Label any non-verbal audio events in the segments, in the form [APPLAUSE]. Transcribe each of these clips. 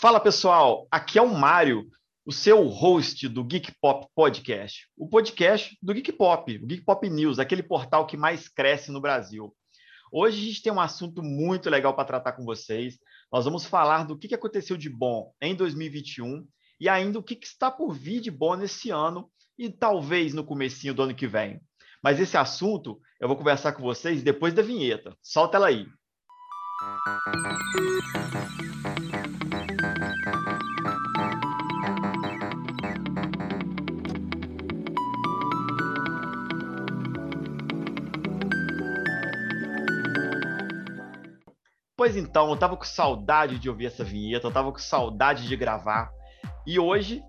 Fala pessoal, aqui é o Mário, o seu host do Geek Pop Podcast, o podcast do Geek Pop, o Geek Pop News, aquele portal que mais cresce no Brasil. Hoje a gente tem um assunto muito legal para tratar com vocês. Nós vamos falar do que aconteceu de bom em 2021 e ainda o que está por vir de bom nesse ano e talvez no comecinho do ano que vem. Mas esse assunto eu vou conversar com vocês depois da vinheta. Solta ela aí. Pois então, eu tava com saudade de ouvir essa vinheta, eu tava com saudade de gravar. E hoje,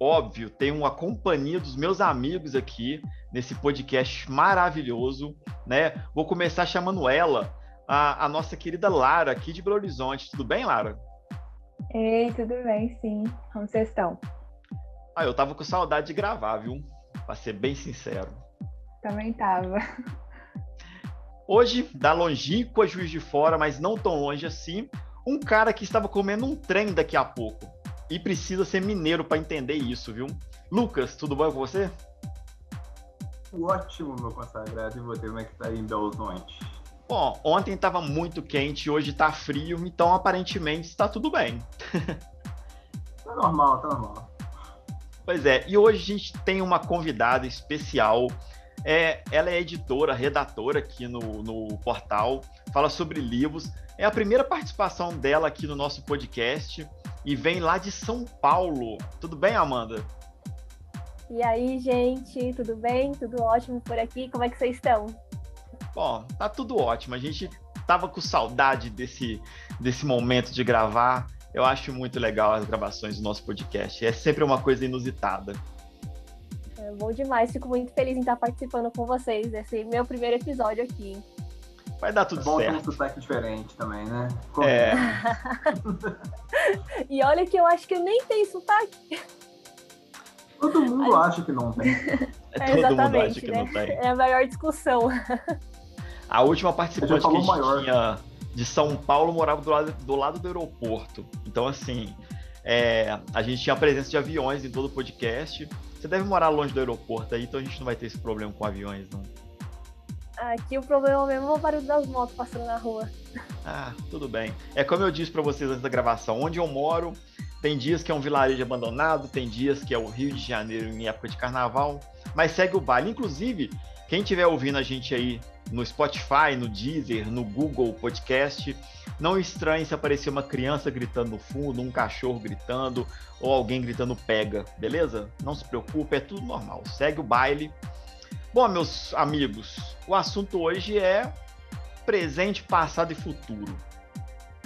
óbvio, tenho uma companhia dos meus amigos aqui nesse podcast maravilhoso, né? Vou começar chamando ela, a, a nossa querida Lara, aqui de Belo Horizonte. Tudo bem, Lara? Ei, tudo bem, sim. Como vocês estão? Ah, eu tava com saudade de gravar, viu? Pra ser bem sincero. Também tava. Hoje, da longínqua Juiz de Fora, mas não tão longe assim, um cara que estava comendo um trem daqui a pouco. E precisa ser mineiro para entender isso, viu? Lucas, tudo bom com você? Ótimo, meu consagrado. E você, como é que tá aí em Belo Horizonte? Bom, ontem estava muito quente, hoje está frio, então aparentemente está tudo bem. [LAUGHS] tá normal, tá normal. Pois é, e hoje a gente tem uma convidada especial é, ela é editora, redatora aqui no, no portal, fala sobre livros. É a primeira participação dela aqui no nosso podcast e vem lá de São Paulo. Tudo bem, Amanda? E aí, gente, tudo bem? Tudo ótimo por aqui? Como é que vocês estão? Bom, tá tudo ótimo. A gente tava com saudade desse, desse momento de gravar. Eu acho muito legal as gravações do nosso podcast. É sempre uma coisa inusitada. É bom demais, fico muito feliz em estar participando com vocês desse meu primeiro episódio aqui. Vai dar tudo é bom certo. ter um sotaque diferente também, né? Como é. [LAUGHS] e olha que eu acho que eu nem tenho sotaque. Todo mundo Aí... acha que não tem. É, [LAUGHS] todo Exatamente, mundo acha que né? não tem. É a maior discussão. A última participante que a gente maior. tinha de São Paulo morava do lado, do lado do aeroporto. Então, assim, é, a gente tinha a presença de aviões em todo o podcast. Você deve morar longe do aeroporto aí, então a gente não vai ter esse problema com aviões, não. Aqui o problema mesmo é o barulho das motos passando na rua. Ah, tudo bem. É como eu disse para vocês antes da gravação, onde eu moro, tem dias que é um vilarejo abandonado, tem dias que é o Rio de Janeiro em época de carnaval, mas segue o baile. Inclusive, quem estiver ouvindo a gente aí no Spotify, no Deezer, no Google Podcast, não estranhe se aparecer uma criança gritando no fundo, um cachorro gritando ou alguém gritando pega, beleza? Não se preocupe, é tudo normal. Segue o baile. Bom, meus amigos, o assunto hoje é presente, passado e futuro.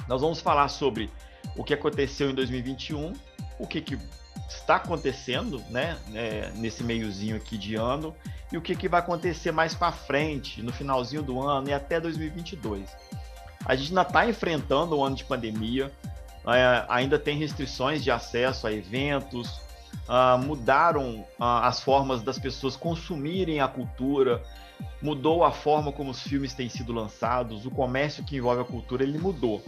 Nós vamos falar sobre o que aconteceu em 2021, o que, que está acontecendo, né, é, nesse meiozinho aqui de ano e o que, que vai acontecer mais para frente, no finalzinho do ano e até 2022. A gente ainda está enfrentando um ano de pandemia, é, ainda tem restrições de acesso a eventos, uh, mudaram uh, as formas das pessoas consumirem a cultura, mudou a forma como os filmes têm sido lançados, o comércio que envolve a cultura ele mudou.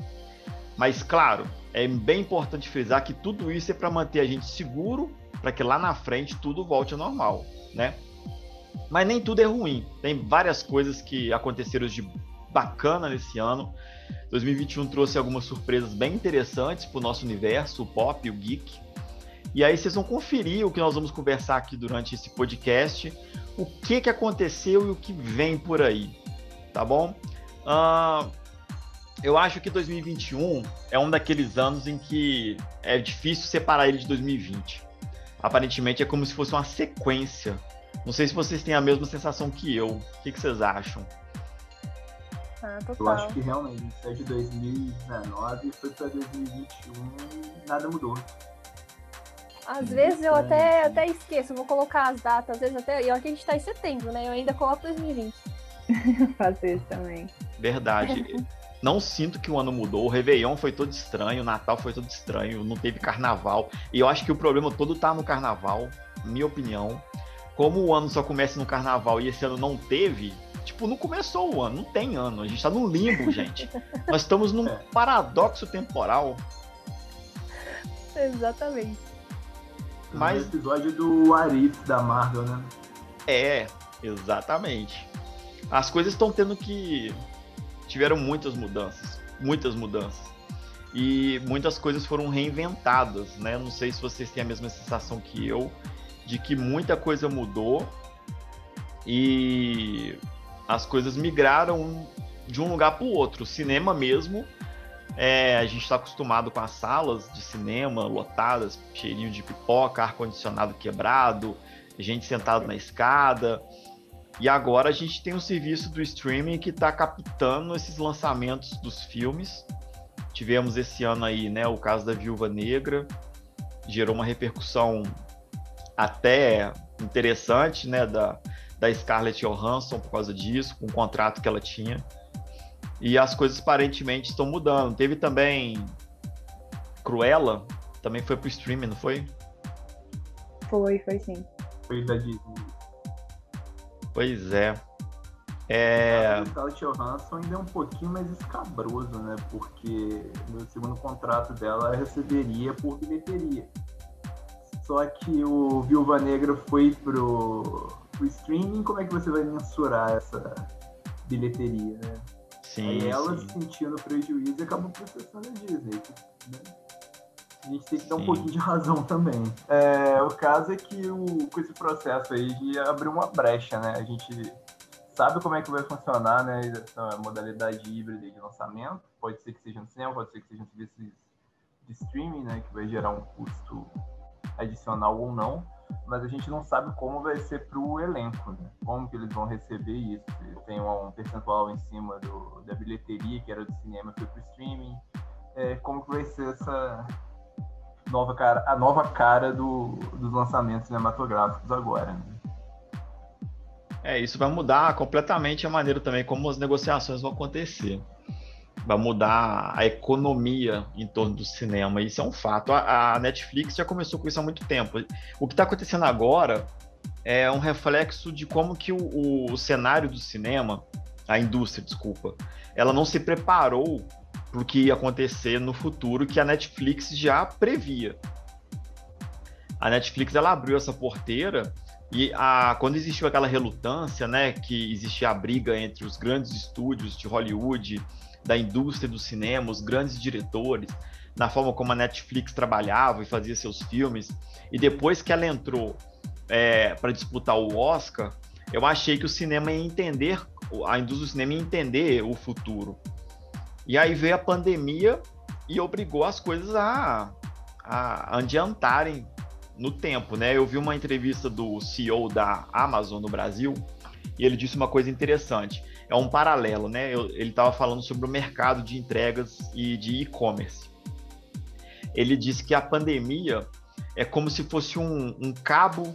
Mas claro, é bem importante frisar que tudo isso é para manter a gente seguro, para que lá na frente tudo volte ao normal, né? Mas nem tudo é ruim. Tem várias coisas que aconteceram de bacana nesse ano. 2021 trouxe algumas surpresas bem interessantes para o nosso universo, o pop o geek. E aí vocês vão conferir o que nós vamos conversar aqui durante esse podcast, o que, que aconteceu e o que vem por aí, tá bom? Uh, eu acho que 2021 é um daqueles anos em que é difícil separar ele de 2020. Aparentemente é como se fosse uma sequência. Não sei se vocês têm a mesma sensação que eu. O que, que vocês acham? Ah, eu acho que realmente é de 2019 foi para 2021 e nada mudou. Às vezes eu até, até esqueço, vou colocar as datas, às vezes até. E olha que a gente tá em setembro, né? Eu ainda coloco 2020. [LAUGHS] Faço isso também. Verdade. [LAUGHS] não sinto que o ano mudou. O Réveillon foi todo estranho, o Natal foi todo estranho, não teve carnaval. E eu acho que o problema todo tá no carnaval, minha opinião. Como o ano só começa no carnaval e esse ano não teve, Tipo, não começou o ano, não tem ano. A gente tá num limbo, [LAUGHS] gente. Nós estamos num paradoxo temporal. Exatamente. Mas- No episódio do Arif da Marvel, né? É, exatamente. As coisas estão tendo que. Tiveram muitas mudanças. Muitas mudanças. E muitas coisas foram reinventadas, né? Não sei se vocês têm a mesma sensação que eu, de que muita coisa mudou e as coisas migraram de um lugar para o outro. O cinema mesmo, é, a gente está acostumado com as salas de cinema lotadas, cheirinho de pipoca, ar-condicionado quebrado, gente sentado na escada. E agora a gente tem um serviço do streaming que está captando esses lançamentos dos filmes. Tivemos esse ano aí, né, o caso da Viúva Negra, gerou uma repercussão até interessante, né, da, da Scarlett Johansson por causa disso, com o contrato que ela tinha. E as coisas aparentemente estão mudando. Teve também Cruella, também foi pro streaming, não foi? Foi, foi sim. Foi da Disney. Pois é. É. O Scarlett Johansson ainda é um pouquinho mais escabroso, né? Porque no segundo contrato dela ela receberia por bilheteria. Só que o Viúva Negra foi pro, pro streaming, como é que você vai mensurar essa bilheteria, né? Sim, Aí ela sim. sentindo prejuízo e acabou processando a Disney. né? A gente tem que dar um pouquinho de razão também. É, o caso é que o, com esse processo aí de abrir uma brecha, né? A gente sabe como é que vai funcionar, né? Essa modalidade híbrida de lançamento. Pode ser que seja no cinema, pode ser que seja no serviço de streaming, né? Que vai gerar um custo adicional ou não. Mas a gente não sabe como vai ser para o elenco, né? Como que eles vão receber isso. Tem um percentual em cima do, da bilheteria, que era do cinema, foi para o streaming. É, como que vai ser essa nova cara, a nova cara do, dos lançamentos cinematográficos agora, né? É, isso vai mudar completamente a maneira também como as negociações vão acontecer. Vai mudar a economia em torno do cinema. Isso é um fato. A, a Netflix já começou com isso há muito tempo. O que está acontecendo agora é um reflexo de como que o, o cenário do cinema, a indústria, desculpa, ela não se preparou para o que ia acontecer no futuro que a Netflix já previa. A Netflix ela abriu essa porteira e a, quando existiu aquela relutância, né, que existia a briga entre os grandes estúdios de Hollywood, da indústria do cinema, os grandes diretores, na forma como a Netflix trabalhava e fazia seus filmes, e depois que ela entrou é, para disputar o Oscar, eu achei que o cinema ia entender, a indústria do cinema ia entender o futuro. E aí veio a pandemia e obrigou as coisas a, a adiantarem no tempo, né? Eu vi uma entrevista do CEO da Amazon no Brasil e ele disse uma coisa interessante. É um paralelo, né? Eu, ele estava falando sobre o mercado de entregas e de e-commerce. Ele disse que a pandemia é como se fosse um, um cabo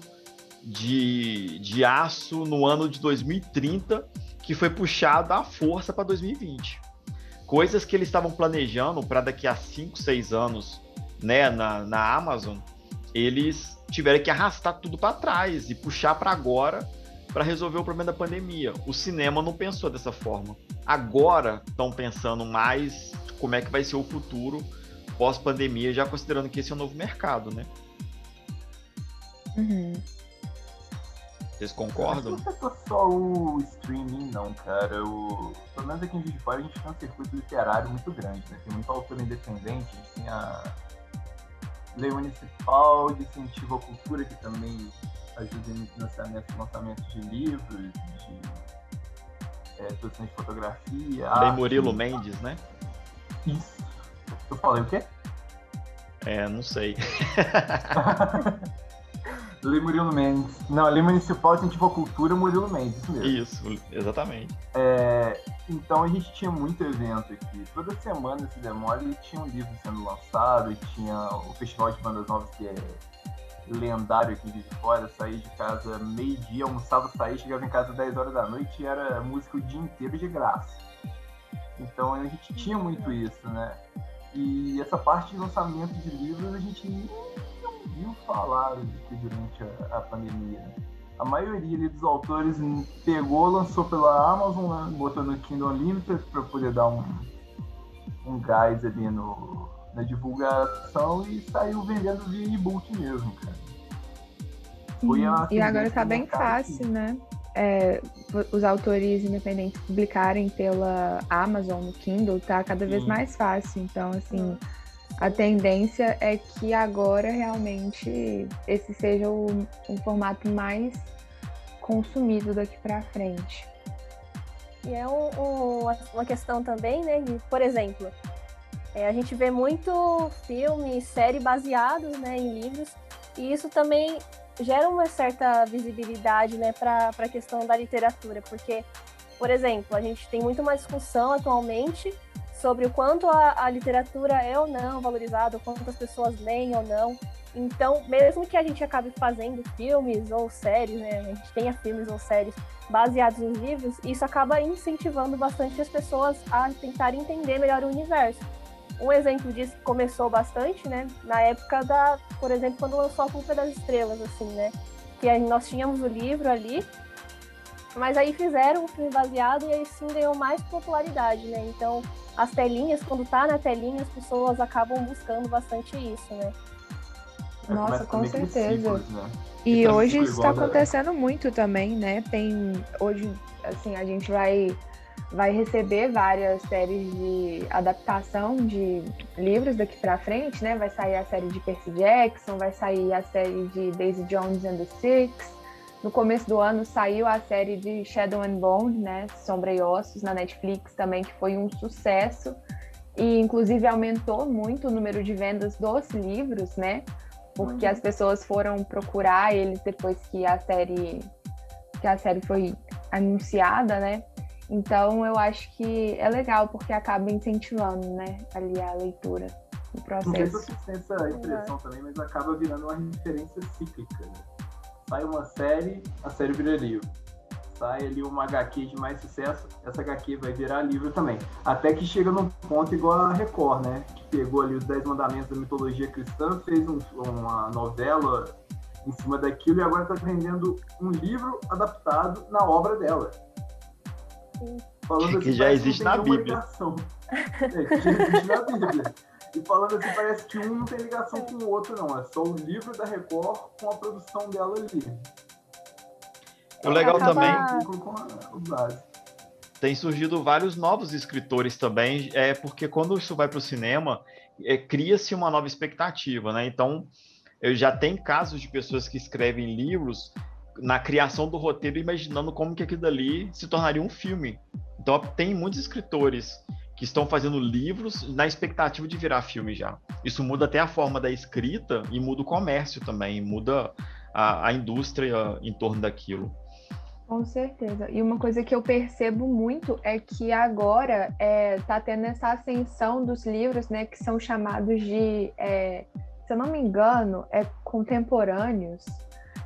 de, de aço no ano de 2030 que foi puxado à força para 2020. Coisas que eles estavam planejando para daqui a 5, 6 anos né, na, na Amazon, eles tiveram que arrastar tudo para trás e puxar para agora para resolver o problema da pandemia. O cinema não pensou dessa forma. Agora estão pensando mais como é que vai ser o futuro pós-pandemia, já considerando que esse é um novo mercado, né? Uhum. Vocês concordam? Não afetou só o streaming, não, cara. O... Pelo menos aqui em Juiz de Fora a gente tem um circuito literário muito grande, né? Tem muita autora independente, a gente tem a Lei Municipal de Incentivo à Cultura, que também ajuda no financiamento lançamento de livros, de é, produção de fotografia. Lei arte. Murilo Mendes, né? Isso. Eu falei o quê? É, não sei. [LAUGHS] Lei Murilo Mendes. Não, Lei Municipal de Incentivo à Cultura, Murilo Mendes, isso mesmo. Isso, exatamente. É, então a gente tinha muito evento aqui. Toda semana esse Demole tinha um livro sendo lançado, e tinha o Festival de Bandas Novas, que é lendário aqui de fora. Saí de casa meio-dia, almoçava, saía, chegava em casa 10 horas da noite e era música o dia inteiro de graça. Então a gente tinha muito isso, né? E essa parte de lançamento de livros a gente ouviu falar aqui durante a, a pandemia. A maioria ali dos autores pegou, lançou pela Amazon, né, botou no Kindle Unlimited para poder dar um, um gás ali no, na divulgação e saiu vendendo via e-book mesmo, cara. Foi a e agora tá bem fácil, que... né? É, os autores independentes publicarem pela Amazon no Kindle tá cada vez Sim. mais fácil. Então, assim, a tendência é que agora realmente esse seja o, formato mais consumido daqui para frente. E é um, um, uma questão também, né? De, por exemplo, é, a gente vê muito filme, série baseados né, em livros, e isso também gera uma certa visibilidade né, para a questão da literatura, porque, por exemplo, a gente tem muito uma discussão atualmente sobre o quanto a, a literatura é ou não valorizada, quantas pessoas leem ou não. Então, mesmo que a gente acabe fazendo filmes ou séries, né, a gente tenha filmes ou séries baseados em livros, isso acaba incentivando bastante as pessoas a tentar entender melhor o universo. Um exemplo disso que começou bastante, né, na época da, por exemplo, quando lançou a Culpa das Estrelas, assim, né, que nós tínhamos o livro ali, mas aí fizeram um filme baseado e aí sim ganhou mais popularidade, né? Então, as telinhas, quando tá na telinha, as pessoas acabam buscando bastante isso, né? É, Nossa, com certeza. né? E então, hoje isso está acontecendo muito também, né? Tem hoje, assim, a gente vai vai receber várias séries de adaptação de livros daqui para frente, né? Vai sair a série de Percy Jackson, vai sair a série de Daisy Jones and the Six. No começo do ano saiu a série de Shadow and Bone, né? Sombra e Ossos na Netflix também, que foi um sucesso e inclusive aumentou muito o número de vendas dos livros, né? porque uhum. as pessoas foram procurar eles depois que a série que a série foi anunciada, né? Então eu acho que é legal porque acaba incentivando, né, ali a leitura, o processo. Não sei se essa impressão uhum. também, mas acaba virando uma referência cíclica. Né? Sai uma série, a série vira livro sai ali uma HQ de mais sucesso, essa HQ vai virar livro também. Até que chega num ponto igual a Record, né? Que pegou ali os Dez Mandamentos da mitologia cristã, fez um, uma novela em cima daquilo e agora está vendendo um livro adaptado na obra dela. Falando que assim, já existe na Bíblia. É, que já existe na Bíblia. [LAUGHS] E falando assim, parece que um não tem ligação com o outro, não. É só o livro da Record com a produção dela ali. O legal também. Tem surgido vários novos escritores também, é porque quando isso vai para o cinema, é, cria-se uma nova expectativa, né? Então, eu já tem casos de pessoas que escrevem livros na criação do roteiro, imaginando como que aquilo ali se tornaria um filme. Então, tem muitos escritores que estão fazendo livros na expectativa de virar filme já. Isso muda até a forma da escrita e muda o comércio também, muda a, a indústria em torno daquilo. Com certeza. E uma coisa que eu percebo muito é que agora é, tá tendo essa ascensão dos livros, né, que são chamados de, é, se eu não me engano, é contemporâneos,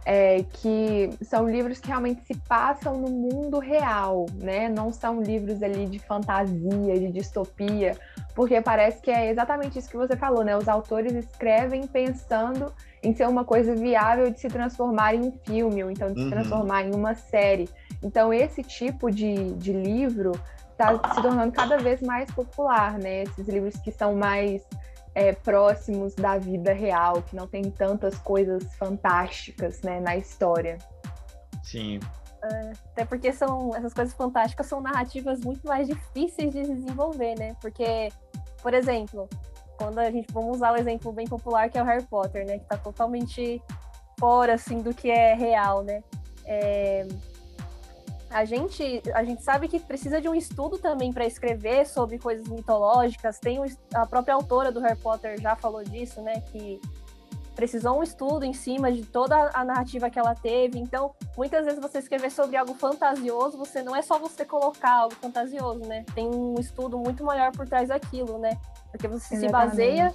é, que são livros que realmente se passam no mundo real, né? Não são livros ali de fantasia, de distopia, porque parece que é exatamente isso que você falou, né? Os autores escrevem pensando em ser uma coisa viável de se transformar em um filme, ou então de uhum. se transformar em uma série. Então, esse tipo de, de livro está se tornando cada vez mais popular, né? Esses livros que são mais é, próximos da vida real, que não tem tantas coisas fantásticas né, na história. Sim. É, até porque são essas coisas fantásticas são narrativas muito mais difíceis de desenvolver, né? Porque, por exemplo, quando a gente vamos usar o exemplo bem popular que é o Harry Potter, né, que está totalmente fora assim do que é real, né? É... A gente, a gente sabe que precisa de um estudo também para escrever sobre coisas mitológicas. Tem a própria autora do Harry Potter já falou disso, né? Que precisou um estudo em cima de toda a narrativa que ela teve. Então, muitas vezes você escrever sobre algo fantasioso, você não é só você colocar algo fantasioso, né? Tem um estudo muito maior por trás daquilo, né? Porque você Exatamente. se baseia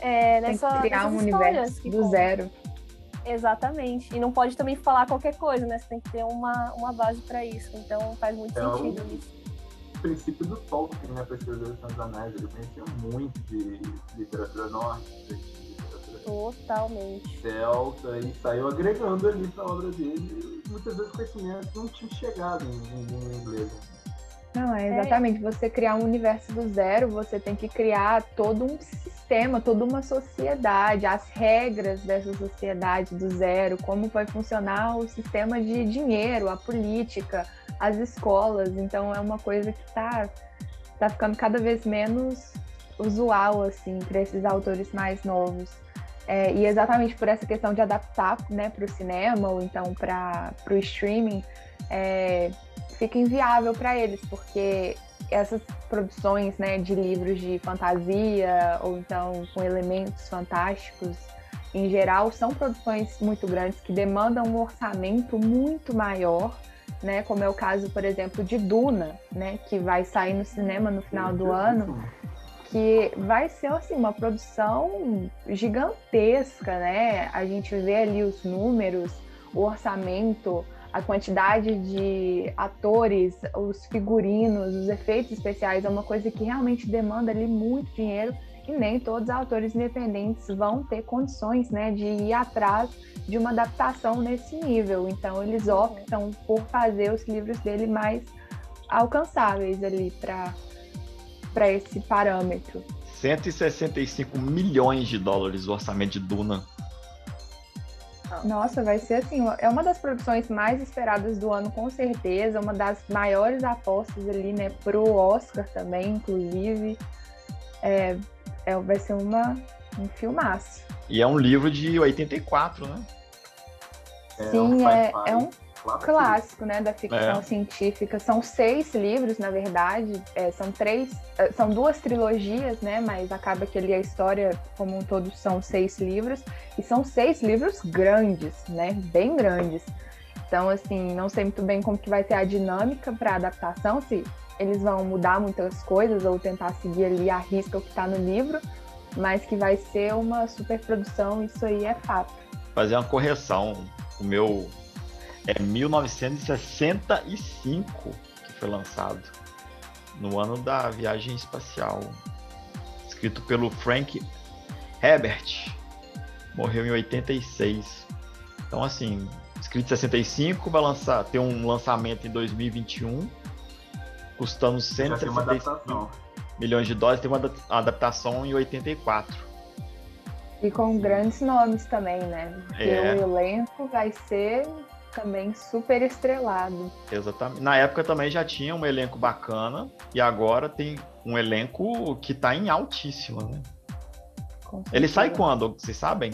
é, nessa. Tem que criar um universo do zero. Exatamente. E não pode também falar qualquer coisa, né? Você tem que ter uma, uma base para isso. Então faz muito é sentido o... isso. O princípio do Tolkien, né? Pesquisador dos Anéis, ele conhecia muito de literatura nórdica, Totalmente. Celta, e saiu agregando ali pra obra dele. Muitas vezes conhecimentos não tinham chegado em língua inglesa. Não, é exatamente. É. Você criar um universo do zero, você tem que criar todo um sistema sistema, toda uma sociedade, as regras dessa sociedade do zero, como vai funcionar o sistema de dinheiro, a política, as escolas. Então é uma coisa que está tá ficando cada vez menos usual assim para esses autores mais novos. É, e exatamente por essa questão de adaptar né, para o cinema ou então para o streaming, é, fica inviável para eles, porque essas produções né, de livros de fantasia ou então com elementos fantásticos, em geral, são produções muito grandes que demandam um orçamento muito maior, né? Como é o caso, por exemplo, de Duna, né? Que vai sair no cinema no final do ano, que vai ser assim uma produção gigantesca, né? A gente vê ali os números, o orçamento, a quantidade de atores, os figurinos, os efeitos especiais é uma coisa que realmente demanda ali muito dinheiro e nem todos os autores independentes vão ter condições, né, de ir atrás de uma adaptação nesse nível. Então eles optam por fazer os livros dele mais alcançáveis ali para para esse parâmetro. 165 milhões de dólares o orçamento de Duna. Nossa, vai ser assim, é uma das produções mais esperadas do ano, com certeza, uma das maiores apostas ali, né, pro Oscar também, inclusive. É, é, vai ser uma, um filmaço. E é um livro de 84, né? Sim, é, é um clássico, né, da ficção é. científica. São seis livros, na verdade. É, são três, é, são duas trilogias, né? Mas acaba que ali a história como um todo são seis livros e são seis livros grandes, né? Bem grandes. Então, assim, não sei muito bem como que vai ser a dinâmica para adaptação, se eles vão mudar muitas coisas ou tentar seguir ali a risca o que está no livro, mas que vai ser uma super produção, isso aí é fato. Fazer uma correção. O meu é 1965 que foi lançado, no ano da viagem espacial. Escrito pelo Frank Herbert. Morreu em 86. Então, assim, escrito em 65, vai lançar, ter um lançamento em 2021, custando 165 milhões de dólares. Tem uma adaptação em 84. E com grandes nomes também, né? Porque é. o elenco vai ser também super estrelado. Exatamente. Na época também já tinha um elenco bacana e agora tem um elenco que tá em altíssima, né? Ele sai quando? Vocês sabem?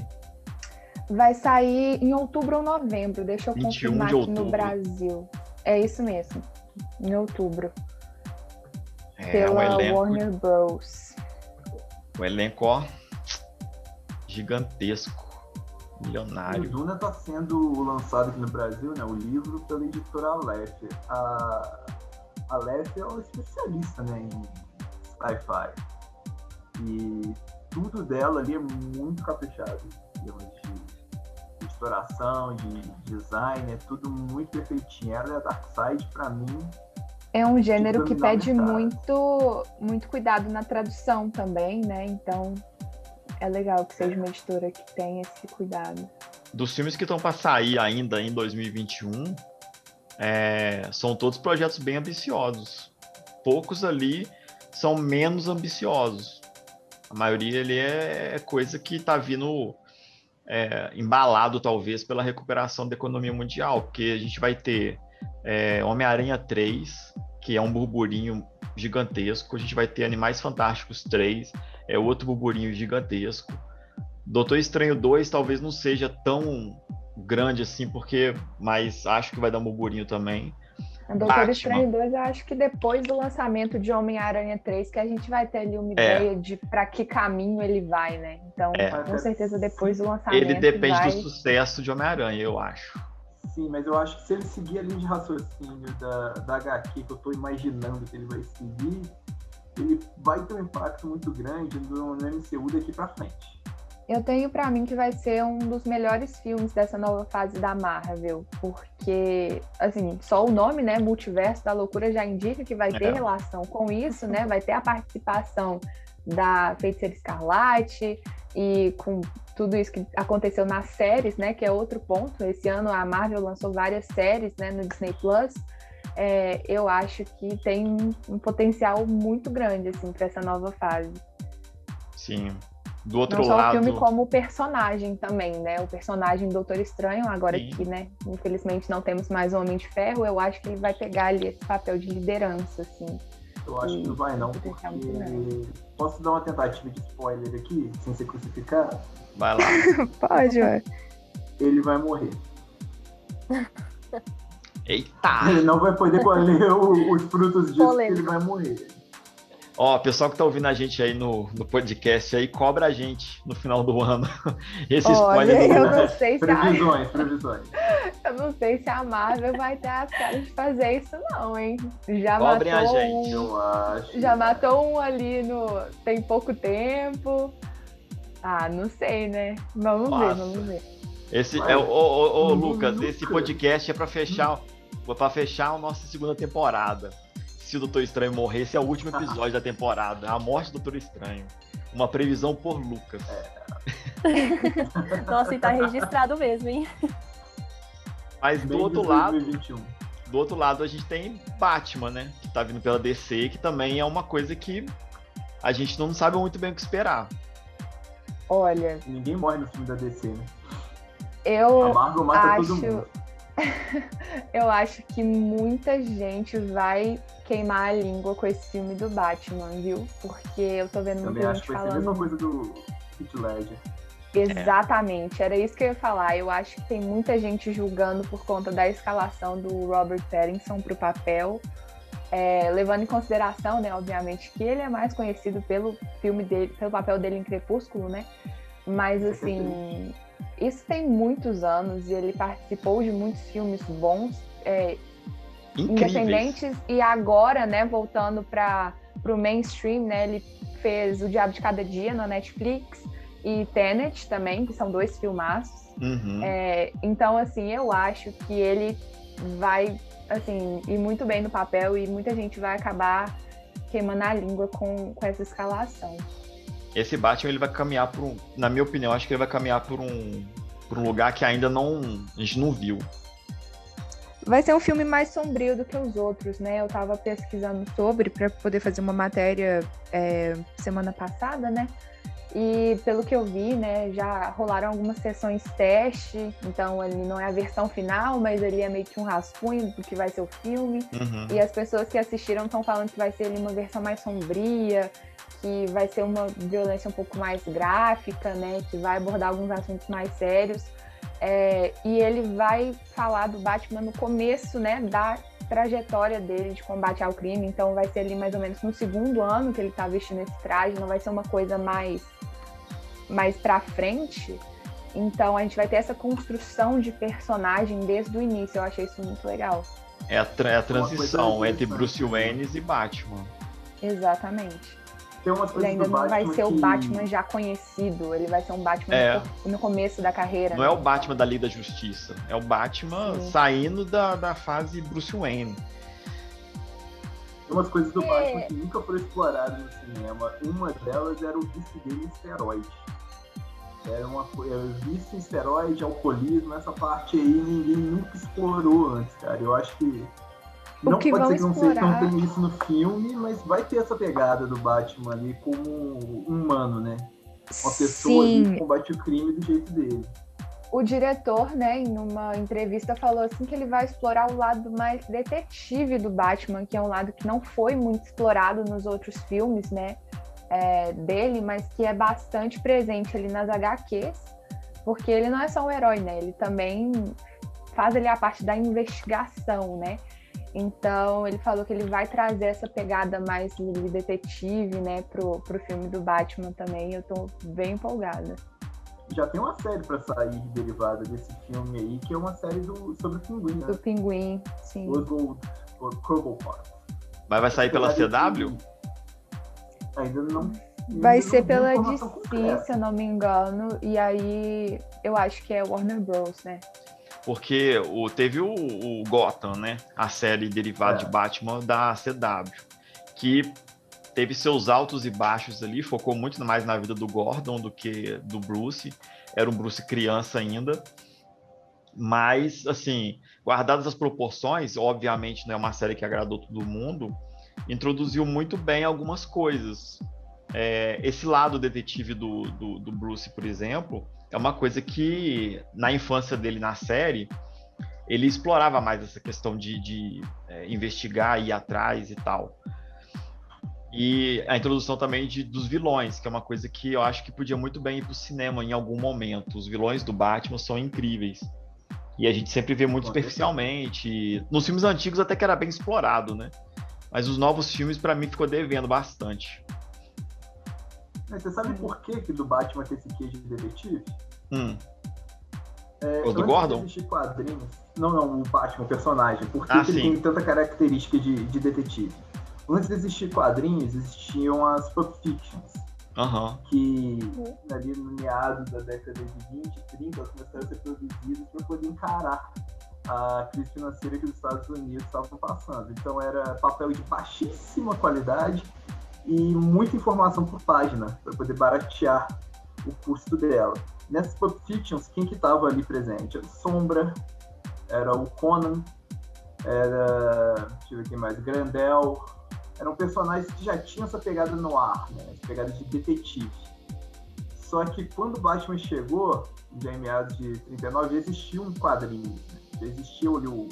Vai sair em outubro ou novembro, deixa eu confirmar aqui no Brasil. É isso mesmo, em outubro. É, pela um elenco... Warner Bros. O elenco, ó, gigantesco. Milionário. O Duna está sendo lançado aqui no Brasil, né? O livro pela editora Aleph. A Aleph é uma especialista né, em sci-fi. E tudo dela ali é muito caprichado. De exploração, de design, é tudo muito perfeitinho. Ela é a Darkseid, para mim, é um gênero que pede muito, muito cuidado na tradução também, né? Então é legal que seja uma editora que tenha esse cuidado. Dos filmes que estão para sair ainda em 2021, é, são todos projetos bem ambiciosos. Poucos ali são menos ambiciosos. A maioria ali é, é coisa que está vindo é, embalado, talvez, pela recuperação da economia mundial, porque a gente vai ter é, Homem-Aranha 3, que é um burburinho gigantesco, a gente vai ter Animais Fantásticos 3, é outro burburinho gigantesco. Doutor Estranho 2 talvez não seja tão grande assim, porque mas acho que vai dar um burburinho também. Doutor Batman. Estranho 2, eu acho que depois do lançamento de Homem-Aranha 3, que a gente vai ter ali uma é. ideia de para que caminho ele vai, né? Então, é. com certeza, depois do lançamento. Ele depende vai... do sucesso de Homem-Aranha, eu acho. Sim, mas eu acho que se ele seguir a linha de raciocínio da, da HQ que eu estou imaginando que ele vai seguir, ele vai ter um impacto muito grande no, MCU daqui para frente. Eu tenho para mim que vai ser um dos melhores filmes dessa nova fase da Marvel, porque, assim, só o nome, né, Multiverso da Loucura já indica que vai ter é. relação com isso, né? Vai ter a participação da Feiticeira Escarlate e com tudo isso que aconteceu nas séries, né? Que é outro ponto. Esse ano a Marvel lançou várias séries, né, no Disney Plus é, eu acho que tem um, potencial muito grande assim para essa nova fase. Sim. Do outro Não só lado... o filme como o personagem também, né? O personagem do Doutor Estranho, agora Sim. que, né, infelizmente não temos mais o Homem de Ferro, eu acho que ele vai pegar ali esse papel de liderança, assim. Eu acho que não vai não, porque... Posso dar uma tentativa de spoiler aqui, sem ser crucificado? Vai lá. [LAUGHS] Pode, ué. Ele vai morrer. [LAUGHS] Eita! Ele não vai poder colher os frutos disso, porque ele vai morrer. Ó, pessoal que tá ouvindo a gente aí no, no podcast aí, cobra a gente no final do ano. [LAUGHS] Esse Olha, spoiler. Eu não sei se previsões, a... previsões. [LAUGHS] Eu não sei se a Marvel vai ter as caras de fazer isso, não, hein? Já Cobrem matou a gente. Um... Eu acho. Já matou um ali no. tem pouco tempo. Ah, não sei, né? Vamos Nossa. ver, vamos ver. Esse é o, o, o Lucas, esse podcast é para fechar, para fechar a nossa segunda temporada se o Doutor Estranho morrer, esse é o último episódio da temporada. A morte do Doutor Estranho. Uma previsão por Lucas. É. [LAUGHS] Nossa, e tá registrado mesmo, hein? Mas do outro lado. Do outro lado, a gente tem Batman, né? Que tá vindo pela DC, que também é uma coisa que a gente não sabe muito bem o que esperar. Olha. Ninguém morre no filme da DC, né? Eu a Marvel mata acho... todo mundo. [LAUGHS] eu acho que muita gente vai queimar a língua com esse filme do Batman, viu? Porque eu tô vendo muita gente falando. Também acho que vai ser a mesma coisa do Heath Ledger. Exatamente, é. era isso que eu ia falar. Eu acho que tem muita gente julgando por conta da escalação do Robert Pattinson para o papel, é, levando em consideração, né, obviamente, que ele é mais conhecido pelo filme dele, pelo papel dele em Crepúsculo, né? Mas assim, isso tem muitos anos e ele participou de muitos filmes bons, é, independentes e agora, né, voltando para o mainstream, né, ele fez O Diabo de Cada Dia na Netflix e Tenet também, que são dois filmaços. Uhum. É, então, assim, eu acho que ele vai, assim, ir muito bem no papel e muita gente vai acabar queimando a língua com, com essa escalação esse Batman ele vai caminhar por um, na minha opinião, acho que ele vai caminhar por um, por um lugar que ainda não a gente não viu. Vai ser um filme mais sombrio do que os outros, né? Eu tava pesquisando sobre para poder fazer uma matéria é, semana passada, né? E pelo que eu vi, né, já rolaram algumas sessões teste, então ele não é a versão final, mas ele é meio que um rascunho do que vai ser o filme. Uhum. E as pessoas que assistiram estão falando que vai ser ali uma versão mais sombria, que vai ser uma violência um pouco mais gráfica, né? Que vai abordar alguns assuntos mais sérios. É, e ele vai falar do Batman no começo, né? Da trajetória dele de combate ao crime. Então vai ser ali mais ou menos no segundo ano que ele tá vestindo esse traje. Não vai ser uma coisa mais mais para frente. Então a gente vai ter essa construção de personagem desde o início. Eu achei isso muito legal. É a, tra é a transição entre Bruce Wayne e Batman. Exatamente. Tem umas ele ainda não vai ser que... o Batman já conhecido, ele vai ser um Batman é. no começo da carreira. Não né? é o Batman da Liga da Justiça, é o Batman Sim. saindo da, da fase Bruce Wayne. Tem umas coisas do é. Batman que nunca foram exploradas no cinema. Uma delas era o vice dele em esteroide. Era uma coisa, vício em esteroide, alcoolismo, essa parte aí ninguém nunca explorou antes, cara. Eu acho que o não pode ser que não, seja, não tenha isso no filme, mas vai ter essa pegada do Batman ali como humano, né? Uma pessoa Sim. que combate o crime do jeito dele. O diretor, né, em uma entrevista falou assim que ele vai explorar o lado mais detetive do Batman, que é um lado que não foi muito explorado nos outros filmes, né, é, dele, mas que é bastante presente ali nas HQs, porque ele não é só um herói, né, ele também faz ali a parte da investigação, né, então ele falou que ele vai trazer essa pegada mais de detetive, né, pro, pro filme do Batman também. Eu tô bem empolgada. Já tem uma série para sair derivada desse filme aí, que é uma série do, sobre o pinguim, né? Do pinguim, sim. Oswald Cobblepot. Mas vai sair pela CW? Ainda não. Vai ser pela DC, se eu não me engano. E aí eu acho que é Warner Bros, né? Porque o, teve o, o Gotham, né? A série derivada é. de Batman da CW, que teve seus altos e baixos ali, focou muito mais na vida do Gordon do que do Bruce. Era um Bruce criança ainda. Mas, assim, guardadas as proporções, obviamente não é uma série que agradou todo mundo, introduziu muito bem algumas coisas. é, esse lado detetive do, do, do, Bruce, por exemplo, é uma coisa que na infância dele na série ele explorava mais essa questão de, de é, investigar, ir atrás e tal. E a introdução também de, dos vilões, que é uma coisa que eu acho que podia muito bem ir para o cinema em algum momento. Os vilões do Batman são incríveis. E a gente sempre vê muito superficialmente. Nos filmes antigos até que era bem explorado, né? Mas os novos filmes, para mim, ficou devendo bastante. Você sabe por que, que do Batman tem esse queijo de detetive? Hum. É, o do Gordon? quadrinhos. Não, não, o Batman, o personagem. Por que, ah, que ele tem tanta característica de, de detetive? Antes de existir quadrinhos, existiam as pulp fictions. Uhum. Que ali no meados da década de 20, 30, elas começaram a ser produzidas para poder encarar a crise financeira que os Estados Unidos estavam passando. Então era papel de baixíssima qualidade e muita informação por página para poder baratear o custo dela. Nessas Pulp Fictions, quem que estava ali presente? Era o Sombra, era o Conan, era, deixa eu ver quem mais, Grandel, eram personagens que já tinham essa pegada no ar, né? essa pegada de detetive. Só que quando Batman chegou, já em meados de 39, existia um quadrinho, né? existia ali o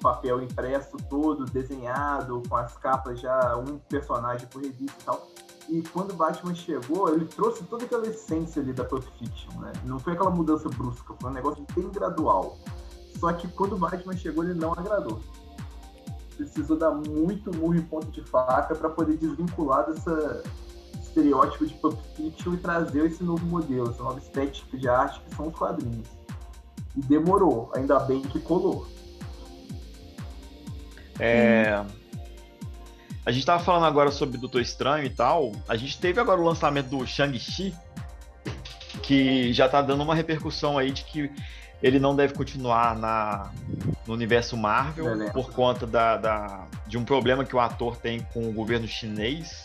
papel impresso todo, desenhado, com as capas já, um personagem por revista e tal. E quando o Batman chegou, ele trouxe toda aquela essência ali da Pulp Fiction, né? Não foi aquela mudança brusca, foi um negócio bem gradual. Só que quando o Batman chegou, ele não agradou. Precisou dar muito murro em ponto de faca para poder desvincular dessa estereótipo de Pulp Fiction e trazer esse novo modelo, essa nova estética de arte que são os quadrinhos. E demorou, ainda bem que colou. É... A gente tava falando agora sobre Doutor Estranho e tal. A gente teve agora o lançamento do Shang-Chi, que já tá dando uma repercussão aí de que ele não deve continuar na, no universo Marvel Beleza. por conta da, da, de um problema que o ator tem com o governo chinês.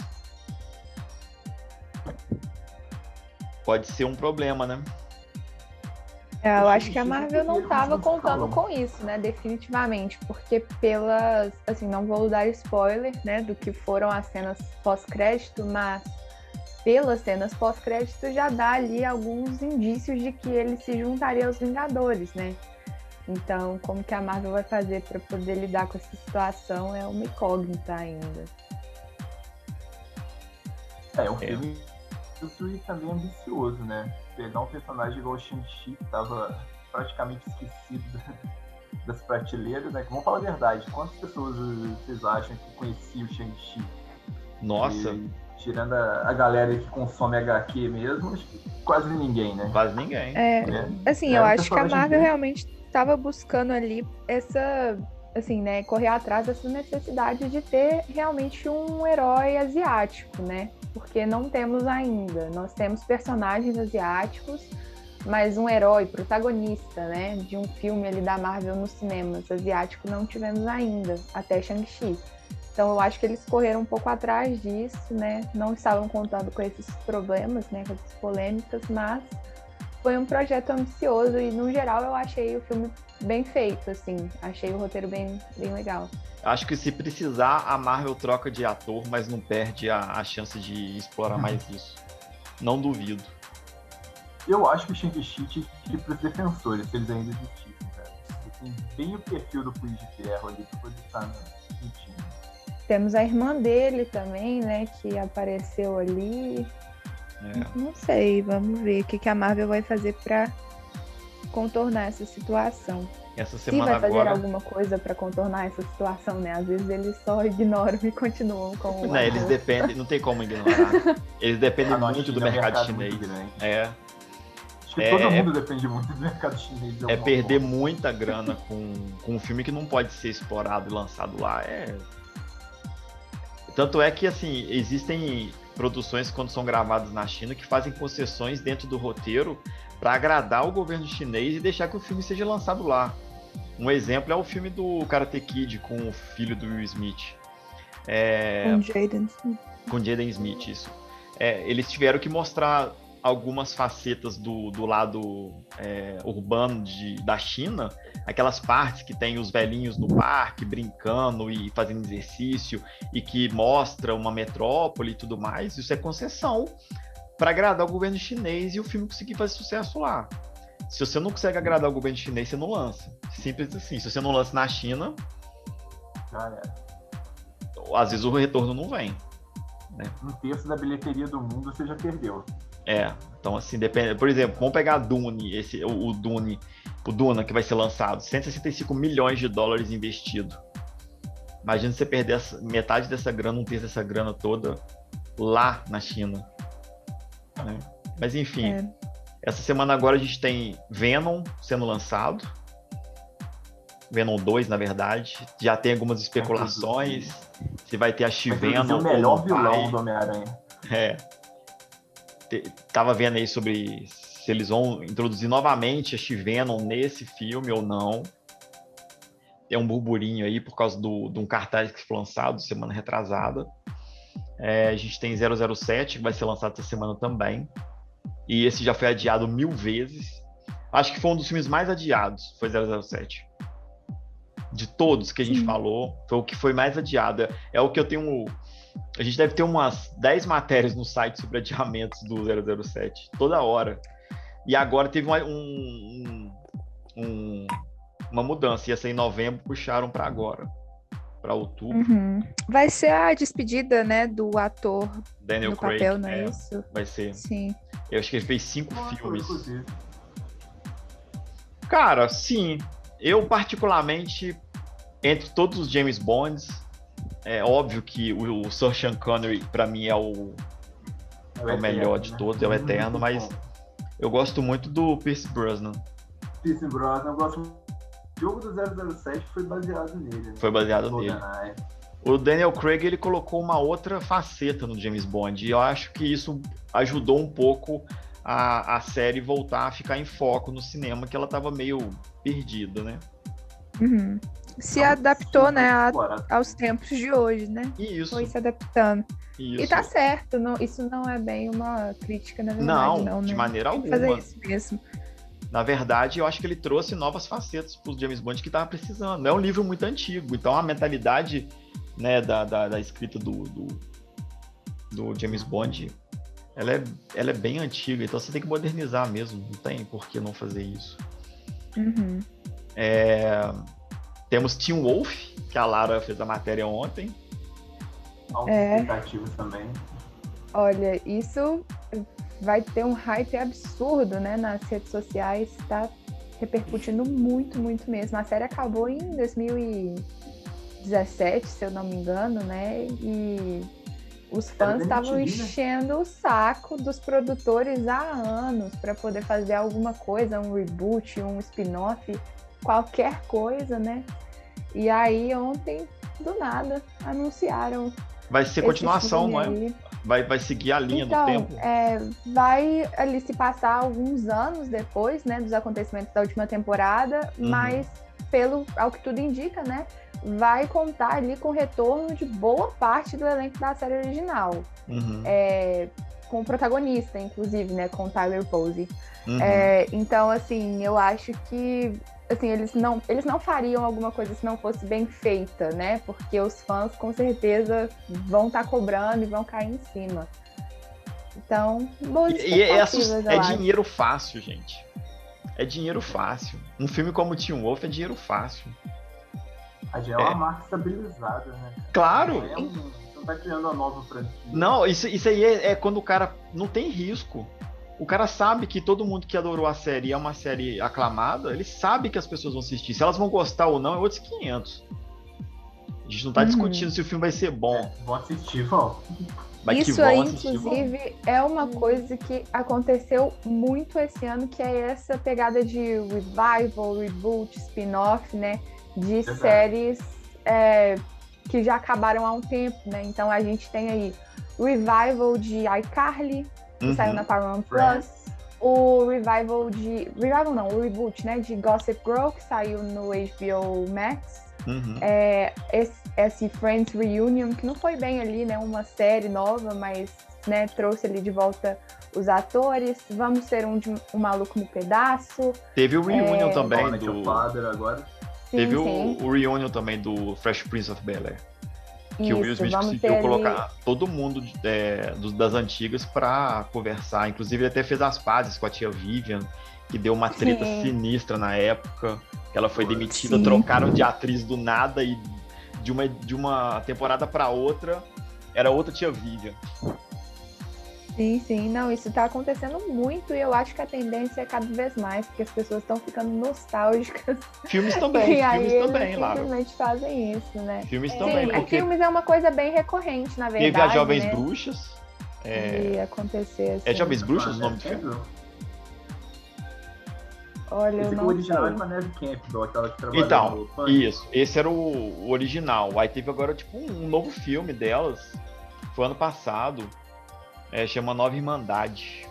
Pode ser um problema, né? É, eu acho que a Marvel não estava contando com isso, né? Definitivamente, porque pelas, assim, não vou dar spoiler, né, do que foram as cenas pós-crédito, mas pelas cenas pós-crédito já dá ali alguns indícios de que ele se juntaria aos Vingadores, né? Então, como que a Marvel vai fazer para poder lidar com essa situação é uma incógnita ainda. É, o filme é. também ambicioso, né? Pegar um personagem igual o Shang-Chi, que tava praticamente esquecido [LAUGHS] das prateleiras, né? Vamos falar a verdade, quantas pessoas vocês acham que conheciam o Shang-Chi? Nossa! E, tirando a, a, galera que consome HQ mesmo, quase ninguém, né? Quase ninguém. É, é. assim, é, eu acho que a Marvel realmente estava buscando ali essa assim, né, correr atrás dessa necessidade de ter realmente um herói asiático, né? Porque não temos ainda. Nós temos personagens asiáticos, mas um herói, protagonista, né, de um filme ali da Marvel nos cinemas asiático não tivemos ainda, até Shang-Chi. Então eu acho que eles correram um pouco atrás disso, né? Não estavam contando com esses problemas, né, com essas polêmicas, mas foi um projeto ambicioso e no geral eu achei o filme bem feito, assim. Achei o roteiro bem, bem legal. Acho que se precisar, a Marvel troca de ator, mas não perde a, a chance de explorar mais [LAUGHS] isso. Não duvido. Eu acho que o Shang-Chi tinha que ir pros defensores, se eles ainda existissem, cara. Tem bem o perfil do Punho de Ferro ali pra poder estar no time. Temos a irmã dele também, né, que apareceu ali. É. Não sei, vamos ver o que, que a Marvel vai fazer para contornar essa situação. Essa semana Se vai fazer agora... alguma coisa para contornar essa situação, né? Às vezes eles só ignoram e continuam com o. Não, eles dependem, não tem como ignorar. Eles dependem muito do mercado, mercado chinês. É. Acho que é, todo mundo depende muito do mercado chinês. É perder forma. muita grana com, com um filme que não pode ser explorado e lançado lá. É. Tanto é que, assim, existem produções quando são gravadas na China que fazem concessões dentro do roteiro para agradar o governo chinês e deixar que o filme seja lançado lá. Um exemplo é o filme do Karate Kid com o filho do Will Smith. É... Com Jaden Smith. Com Jaden Smith, isso. É, eles tiveram que mostrar algumas facetas do, do lado é, urbano de, da China, aquelas partes que tem os velhinhos no parque brincando e fazendo exercício e que mostra uma metrópole e tudo mais, isso é concessão para agradar o governo chinês e o filme conseguir fazer sucesso lá. Se você não consegue agradar o governo chinês, você não lança. Simples assim. Se você não lança na China, ah, é. às vezes o retorno não vem. Né? Um terço da bilheteria do mundo você já perdeu. É, então assim, depende. Por exemplo, vamos pegar Dune, esse, o, o Dune, o Duna que vai ser lançado, 165 milhões de dólares investido. Imagina você perder essa, metade dessa grana, um terço dessa grana toda lá na China. Né? Mas enfim, é. essa semana agora a gente tem Venom sendo lançado. Venom 2, na verdade. Já tem algumas especulações. Se vai ter a X-Venom. o melhor vilão do Homem-Aranha. É, tava vendo aí sobre se eles vão introduzir novamente a X-Venom nesse filme ou não. É um burburinho aí por causa do, de um cartaz que foi lançado semana retrasada. É, a gente tem 007 que vai ser lançado essa semana também. E esse já foi adiado mil vezes. Acho que foi um dos filmes mais adiados, foi 007. De todos que a gente Sim. falou, foi o que foi mais adiado. É, é o que eu tenho a gente deve ter umas 10 matérias no site sobre adiamentos do 007, toda hora. E agora teve uma, um, um, uma mudança, ia ser em novembro, puxaram para agora, para outubro. Uhum. Vai ser a despedida, né, do ator Daniel do Craig, papel, não é, é, isso? Vai ser. Sim. Eu acho que ele fez cinco filmes. Cara, sim. Eu, particularmente, entre todos os James Bonds, é óbvio que o, o Sir Sean Connery, para mim, é o, é o, é o melhor de né? todos, é o eterno, mas eu gosto muito do Pierce Brosnan. Pierce Brosnan, eu gosto jogo do 007 foi baseado nele. Né? Foi baseado nele. O Daniel Craig ele colocou uma outra faceta no James Bond e eu acho que isso ajudou um pouco a, a série voltar a ficar em foco no cinema, que ela estava meio perdida, né? Uhum se adaptou, né, a, aos tempos de hoje, né? Isso. Foi se adaptando. Isso. E tá certo, não, isso não é bem uma crítica, na verdade, não, não de né? maneira Tem alguma. fazer isso mesmo. Na verdade, eu acho que ele trouxe novas facetas para os James Bond que tava precisando. É um livro muito antigo, então a mentalidade né, da, da, da escrita do, do, do, James Bond, ela é, ela é bem antiga, então você tem que modernizar mesmo, não tem por que não fazer isso. Uhum. É, temos Team Wolf, que a Lara fez a matéria ontem. É. também. Olha, isso vai ter um hype absurdo, né, nas redes sociais, tá repercutindo muito, muito mesmo. A série acabou em 2017, se eu não me engano, né, e os fãs estavam enchendo o saco dos produtores há anos para poder fazer alguma coisa, um reboot, um spin-off qualquer coisa, né? E aí ontem, do nada, anunciaram. Vai ser continuação, não é? Vai, vai seguir a linha então, do tempo. É, vai ali se passar alguns anos depois, né, dos acontecimentos da última temporada, uhum. mas pelo ao que tudo indica, né, vai contar ali com o retorno de boa parte do elenco da série original. Uhum. É, com o protagonista, inclusive, né, com o Tyler Posey. Uhum. É, então, assim, eu acho que assim, eles não, eles não fariam alguma coisa se não fosse bem feita, né? Porque os fãs com certeza vão estar tá cobrando e vão cair em cima. Então, boas e, e é, é dinheiro fácil, gente. É dinheiro fácil. Um filme como Teen Wolf é dinheiro fácil. A gente é uma marca estabilizada, né? Claro. Não, é um, não tá criando uma nova franquia. Não, isso, isso aí é, é quando o cara não tem risco o cara sabe que todo mundo que adorou a série é uma série aclamada, ele sabe que as pessoas vão assistir. Se elas vão gostar ou não, é outros 500. A gente não tá uhum. discutindo se o filme vai ser bom. É, vão assistir, vão. Mas Isso aí, inclusive, vão. é uma coisa que aconteceu muito esse ano, que é essa pegada de revival, reboot, spin-off, né? De Exato. séries é, que já acabaram há um tempo, né? Então a gente tem aí revival de iCarly, que uhum. saiu na Paramount Plus. O revival de. Revival não, o reboot, né? De Gossip Girl, que saiu no HBO Max. Uhum. É, esse, esse, Friends Reunion, que não foi bem ali, né? Uma série nova, mas né, trouxe ali de volta os atores. Vamos ter um, um maluco no pedaço. Teve o reunion é... também do. Father agora. Sim, Teve sim. O, o reunion também do Fresh Prince of Bel Air. Que Isso, o Will Smith conseguiu colocar ali... todo mundo é, dos, das antigas para conversar. Inclusive, ele até fez as pazes com a tia Vivian, que deu uma treta sim. sinistra na época. Ela foi demitida, sim. trocaram de atriz do nada e de uma, de uma temporada para outra era outra tia Vivian. Sim, sim, não, isso está acontecendo muito e eu acho que a tendência é cada vez mais, porque as pessoas estão ficando nostálgicas. Filmes [LAUGHS] também, e filmes aí também, eles simplesmente fazem isso, né? Filmes sim, também. Porque... Filmes é uma coisa bem recorrente, na verdade. Teve as Jovens né? Bruxas. É... E acontecer assim. É Jovens Bruxas o nome do filme? Olha, esse não o original sei. é Neve Campbell, aquela que trabalhou Então, no isso. Esse era o, o, original. Aí teve agora, tipo, um novo filme delas. Foi ano passado é, chama Nova Irmandade,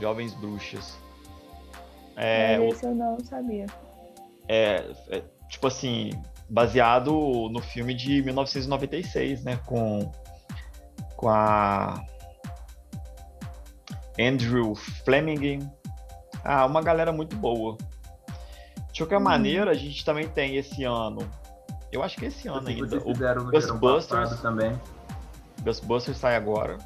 Jovens Bruxas. É, é esse eu não sabia. É, é, tipo assim, baseado no filme de 1996, né, com com a Andrew Fleming. Ah, uma galera muito boa. De qualquer hum. maneira, a gente também tem esse ano. Eu acho que esse ano ainda. O Ghostbusters também. Ghostbusters sai agora.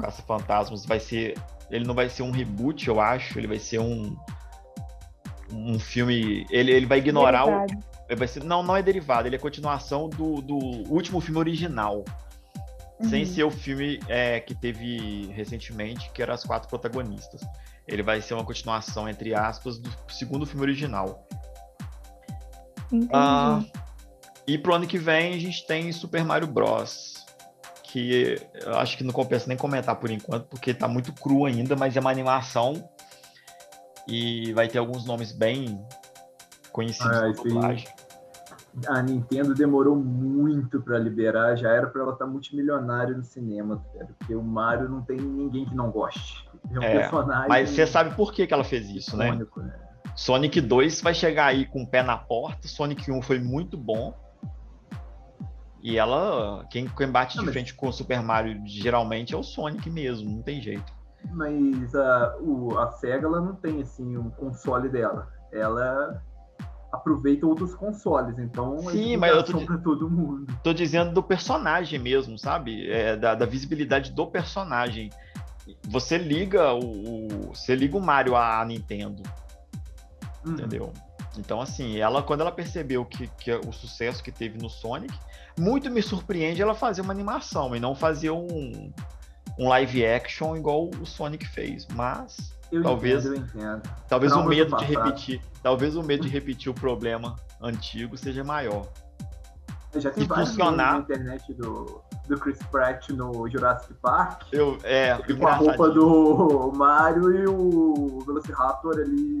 Caça Fantasmas vai ser. Ele não vai ser um reboot, eu acho. Ele vai ser um. Um filme. Ele, ele vai ignorar derivado. o. Ele vai ser, não, não é derivado, ele é continuação do, do último filme original. Uhum. Sem ser o filme é, que teve recentemente, que eram as quatro protagonistas. Ele vai ser uma continuação, entre aspas, do segundo filme original. Entendi. Ah, e pro ano que vem a gente tem Super Mario Bros que eu acho que não compensa nem comentar por enquanto, porque tá muito cru ainda, mas é uma animação e vai ter alguns nomes bem conhecidos ah, na dublagem. A Nintendo demorou muito para liberar, já era para ela estar tá multimilionária no cinema, porque o Mario não tem ninguém que não goste. É um é, personagem. Mas você sabe por que, que ela fez isso, né? né? Sonic 2 vai chegar aí com o pé na porta. Sonic 1 foi muito bom. E ela, quem, quem bate não, de mas... frente com o Super Mario geralmente é o Sonic mesmo, não tem jeito. Mas a, o, a SEGA ela não tem assim um console dela. Ela aproveita outros consoles, então Sim, mas eu tô, pra todo mundo. tô dizendo do personagem mesmo, sabe? É, da, da, visibilidade do personagem. Você liga o, o, você liga o Mario à Nintendo, hum. entendeu? Então assim, ela quando ela percebeu que, que o sucesso que teve no Sonic, muito me surpreende ela fazer uma animação e não fazer um, um live action igual o Sonic fez. Mas eu talvez, entendo, entendo. talvez o medo de repetir, talvez o medo de [LAUGHS] repetir o problema antigo seja maior. Já tem funcionar na internet do, do Chris Pratt no Jurassic Park. Eu, é, com a roupa do Mario e o Velociraptor ali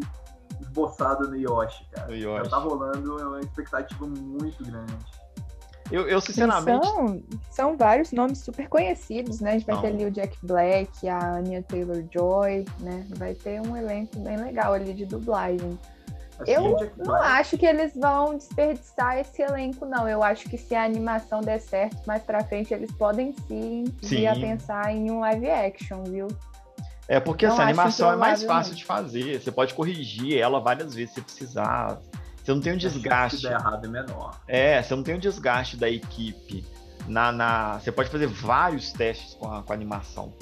esboçado no Yoshi, cara. No Yoshi. Já tá rolando uma expectativa muito grande. Eu, eu sinceramente. São, são, vários nomes super conhecidos, né? A gente vai Não. ter ali o Jack Black, a Anya Taylor Joy, né? Vai ter um elenco bem legal ali de dublagem. Assim, eu não acho que eles vão desperdiçar esse elenco, não. Eu acho que se a animação der certo, mais pra frente eles podem sim, sim. vir a pensar em um live action, viu? É porque essa animação é mais fácil de fazer. Você pode corrigir ela várias vezes se precisar. Você não tem um desgaste. Se der errado é menor. É, você não tem um desgaste da equipe. Na, na... Você pode fazer vários testes com a, com a animação.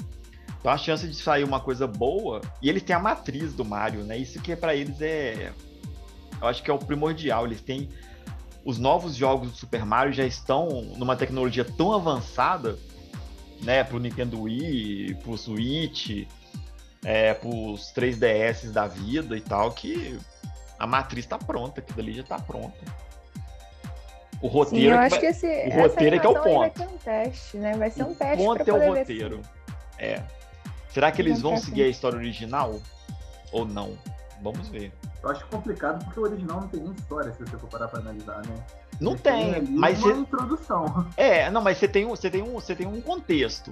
Então a chance de sair uma coisa boa. E eles têm a matriz do Mario, né? Isso que para eles é. Eu acho que é o primordial. Eles têm. Os novos jogos do Super Mario já estão numa tecnologia tão avançada, né? Pro Nintendo Wii, pro Switch, é, pros 3DS da vida e tal, que a matriz está pronta, aquilo ali já está pronto. O roteiro, Sim, eu é acho que, esse, o roteiro é que é o ponto. Vai ter um teste, né? Vai ser um teste. O ponto é o roteiro. É. Será que eles vão seguir a história original ou não? Vamos ver. Eu acho complicado porque o original não tem nem história, se você for parar pra analisar, né? Não tem, tem mas uma cê... introdução. É, não, mas você tem, você tem um, você tem um contexto.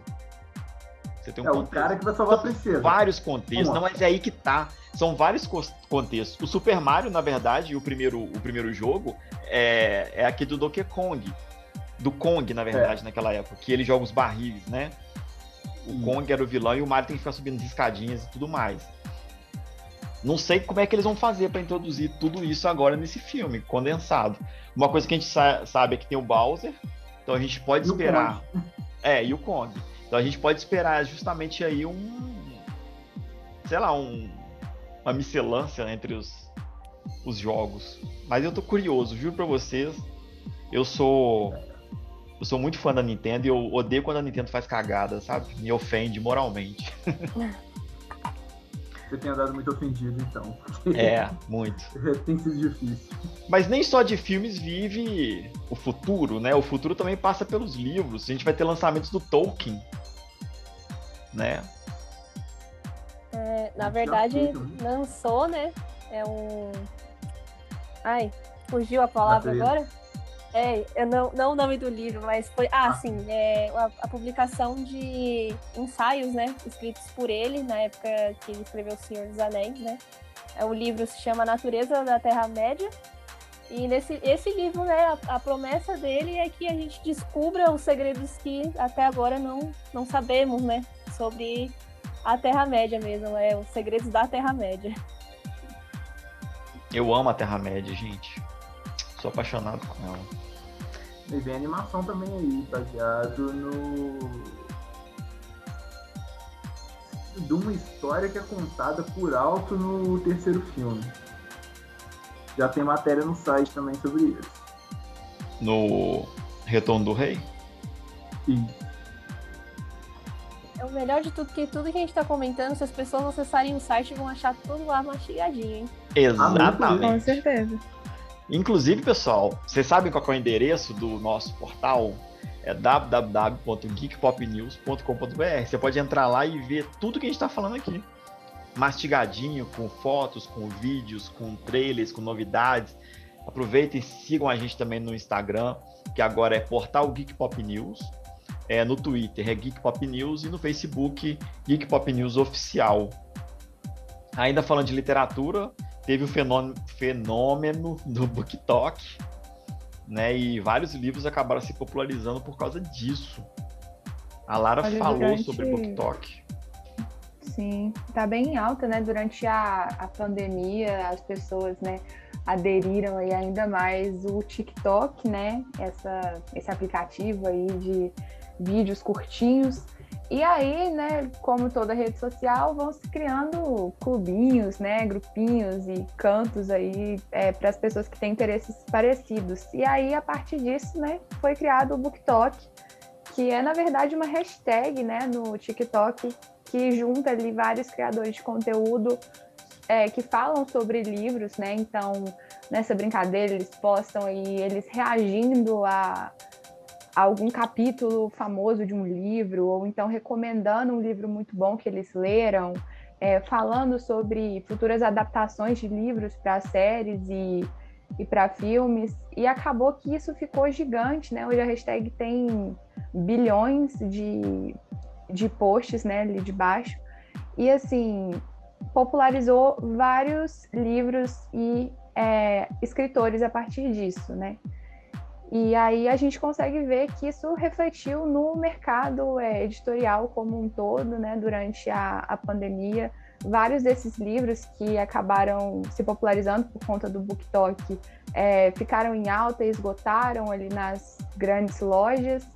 Você tem um é contexto. o cara que vai salvar a princesa. Vários contextos, não, mas é aí que tá. São vários contextos. O Super Mario, na verdade, o primeiro, o primeiro jogo é, é aqui do Donkey Kong. Do Kong, na verdade, é. naquela época. Que ele joga os barris, né? o Kong era o vilão e o Mario tem que ficar subindo as escadinhas e tudo mais. Não sei como é que eles vão fazer para introduzir tudo isso agora nesse filme, condensado. Uma coisa que a gente sa sabe é que tem o Bowser, então a gente pode e esperar. É, e o Kong. Então a gente pode esperar justamente aí um. Sei lá, um, uma miscelância entre os, os jogos. Mas eu tô curioso, juro pra vocês. Eu sou. Eu sou muito fã da Nintendo e eu odeio quando a Nintendo faz cagada, sabe? Me ofende moralmente. [LAUGHS] Você tem andado muito ofendido, então. É, [LAUGHS] muito. tem sido difícil. Mas nem só de filmes vive o futuro, né? O futuro também passa pelos livros. A gente vai ter lançamentos do Tolkien, né? É, na verdade, lançou, né? É um. Ai, fugiu a palavra agora? É, eu não, não o nome do livro, mas foi. Ah, ah. sim, é a, a, publicação de ensaios, né? Escritos por ele, na época que ele escreveu O Senhor dos Anéis, né? É, o livro se chama Natureza da Terra-média. E nesse esse livro, né, a, a, promessa dele é que a gente descubra os segredos que até agora não, não sabemos, né? Sobre a Terra-média mesmo, é os segredos da Terra-média. Eu amo a Terra-média, gente. Sou apaixonado com ela. E vem animação também aí, baseado no. De uma história que é contada por alto no terceiro filme. Já tem matéria no site também sobre isso. No Retorno do Rei? Sim. É o melhor de tudo, que tudo que a gente tá comentando, se as pessoas acessarem o site, vão achar tudo lá mastigadinho, hein? Exatamente. Com certeza. Inclusive, pessoal, vocês sabem qual é o endereço do nosso portal? É www.geekpopnews.com.br. Você pode entrar lá e ver tudo que a gente está falando aqui. Mastigadinho, com fotos, com vídeos, com trailers, com novidades. Aproveitem e sigam a gente também no Instagram, que agora é Portal Geek Pop News. É, no Twitter é Geek Pop News e no Facebook Geek Pop News Oficial. Ainda falando de literatura, teve o fenômeno, fenômeno do BookTok, né? E vários livros acabaram se popularizando por causa disso. A Lara falou durante... sobre BookTok. Sim, tá bem alta, né? Durante a, a pandemia, as pessoas, né, aderiram aí ainda mais o TikTok, né? Essa, esse aplicativo aí de vídeos curtinhos e aí, né, como toda rede social, vão se criando clubinhos, né, grupinhos e cantos aí é, para as pessoas que têm interesses parecidos. E aí, a partir disso, né, foi criado o BookTok, que é na verdade uma hashtag, né, no TikTok que junta ali vários criadores de conteúdo é, que falam sobre livros, né? Então, nessa brincadeira eles postam aí eles reagindo a algum capítulo famoso de um livro, ou então recomendando um livro muito bom que eles leram, é, falando sobre futuras adaptações de livros para séries e, e para filmes. E acabou que isso ficou gigante, né? Hoje a hashtag tem bilhões de, de posts né, ali de baixo. E assim, popularizou vários livros e é, escritores a partir disso, né? E aí a gente consegue ver que isso refletiu no mercado é, editorial como um todo, né, durante a, a pandemia. Vários desses livros que acabaram se popularizando por conta do BookTok é, ficaram em alta e esgotaram ali nas grandes lojas.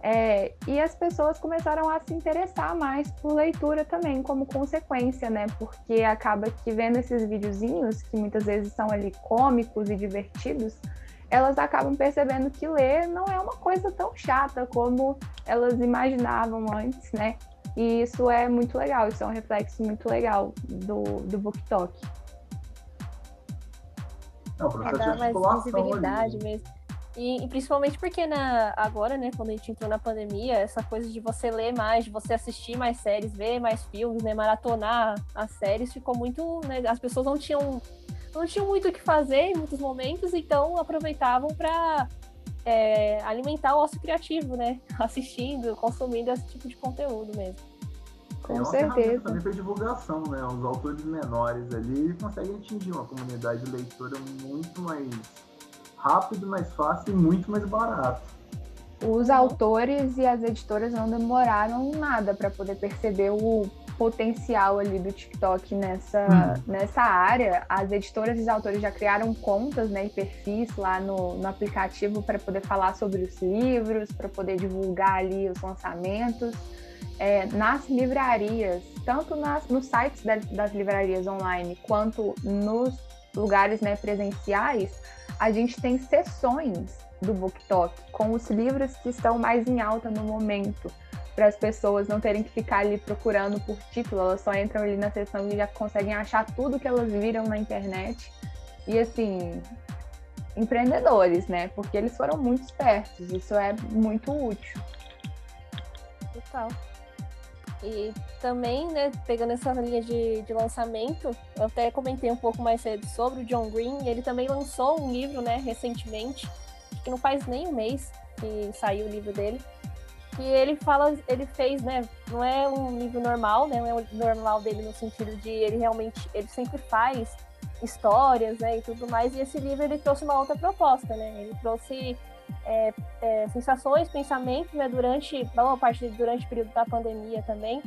É, e as pessoas começaram a se interessar mais por leitura também, como consequência, né? Porque acaba que vendo esses videozinhos, que muitas vezes são ali cômicos e divertidos, elas acabam percebendo que ler não é uma coisa tão chata como elas imaginavam antes, né? E isso é muito legal, isso é um reflexo muito legal do, do BookTok. Não, é dar mais visibilidade ali. mesmo. E, e, principalmente porque na, agora, né, quando a gente entrou na pandemia, essa coisa de você ler mais, de você assistir mais séries, ver mais filmes, né, maratonar as séries, ficou muito. Né, as pessoas não tinham não tinham muito o que fazer em muitos momentos, então aproveitavam para é, alimentar o ócio criativo, né? [LAUGHS] Assistindo, consumindo esse tipo de conteúdo mesmo. Com é certeza. Também para divulgação, né? Os autores menores ali conseguem atingir uma comunidade de leitora muito mais rápido, mais fácil e muito mais barato. os autores e as editoras não demoraram nada para poder perceber o potencial ali do TikTok nessa, hum. nessa área. As editoras e os autores já criaram contas né, e perfis lá no, no aplicativo para poder falar sobre os livros, para poder divulgar ali os lançamentos. É, nas livrarias, tanto nas, nos sites das, das livrarias online quanto nos lugares né, presenciais, a gente tem sessões do BookTok com os livros que estão mais em alta no momento para as pessoas não terem que ficar ali procurando por título, elas só entram ali na seção e já conseguem achar tudo que elas viram na internet. E assim, empreendedores, né? Porque eles foram muito espertos, isso é muito útil. Total. E também, né, pegando essa linha de, de lançamento, eu até comentei um pouco mais cedo sobre o John Green, ele também lançou um livro, né, recentemente, que não faz nem um mês que saiu o livro dele, que ele fala, ele fez, né? Não é um livro normal, né? Não é o normal dele no sentido de ele realmente, ele sempre faz histórias, né? E tudo mais. E esse livro ele trouxe uma outra proposta, né? Ele trouxe é, é, sensações, pensamentos, né? Durante, boa parte durante o período da pandemia também.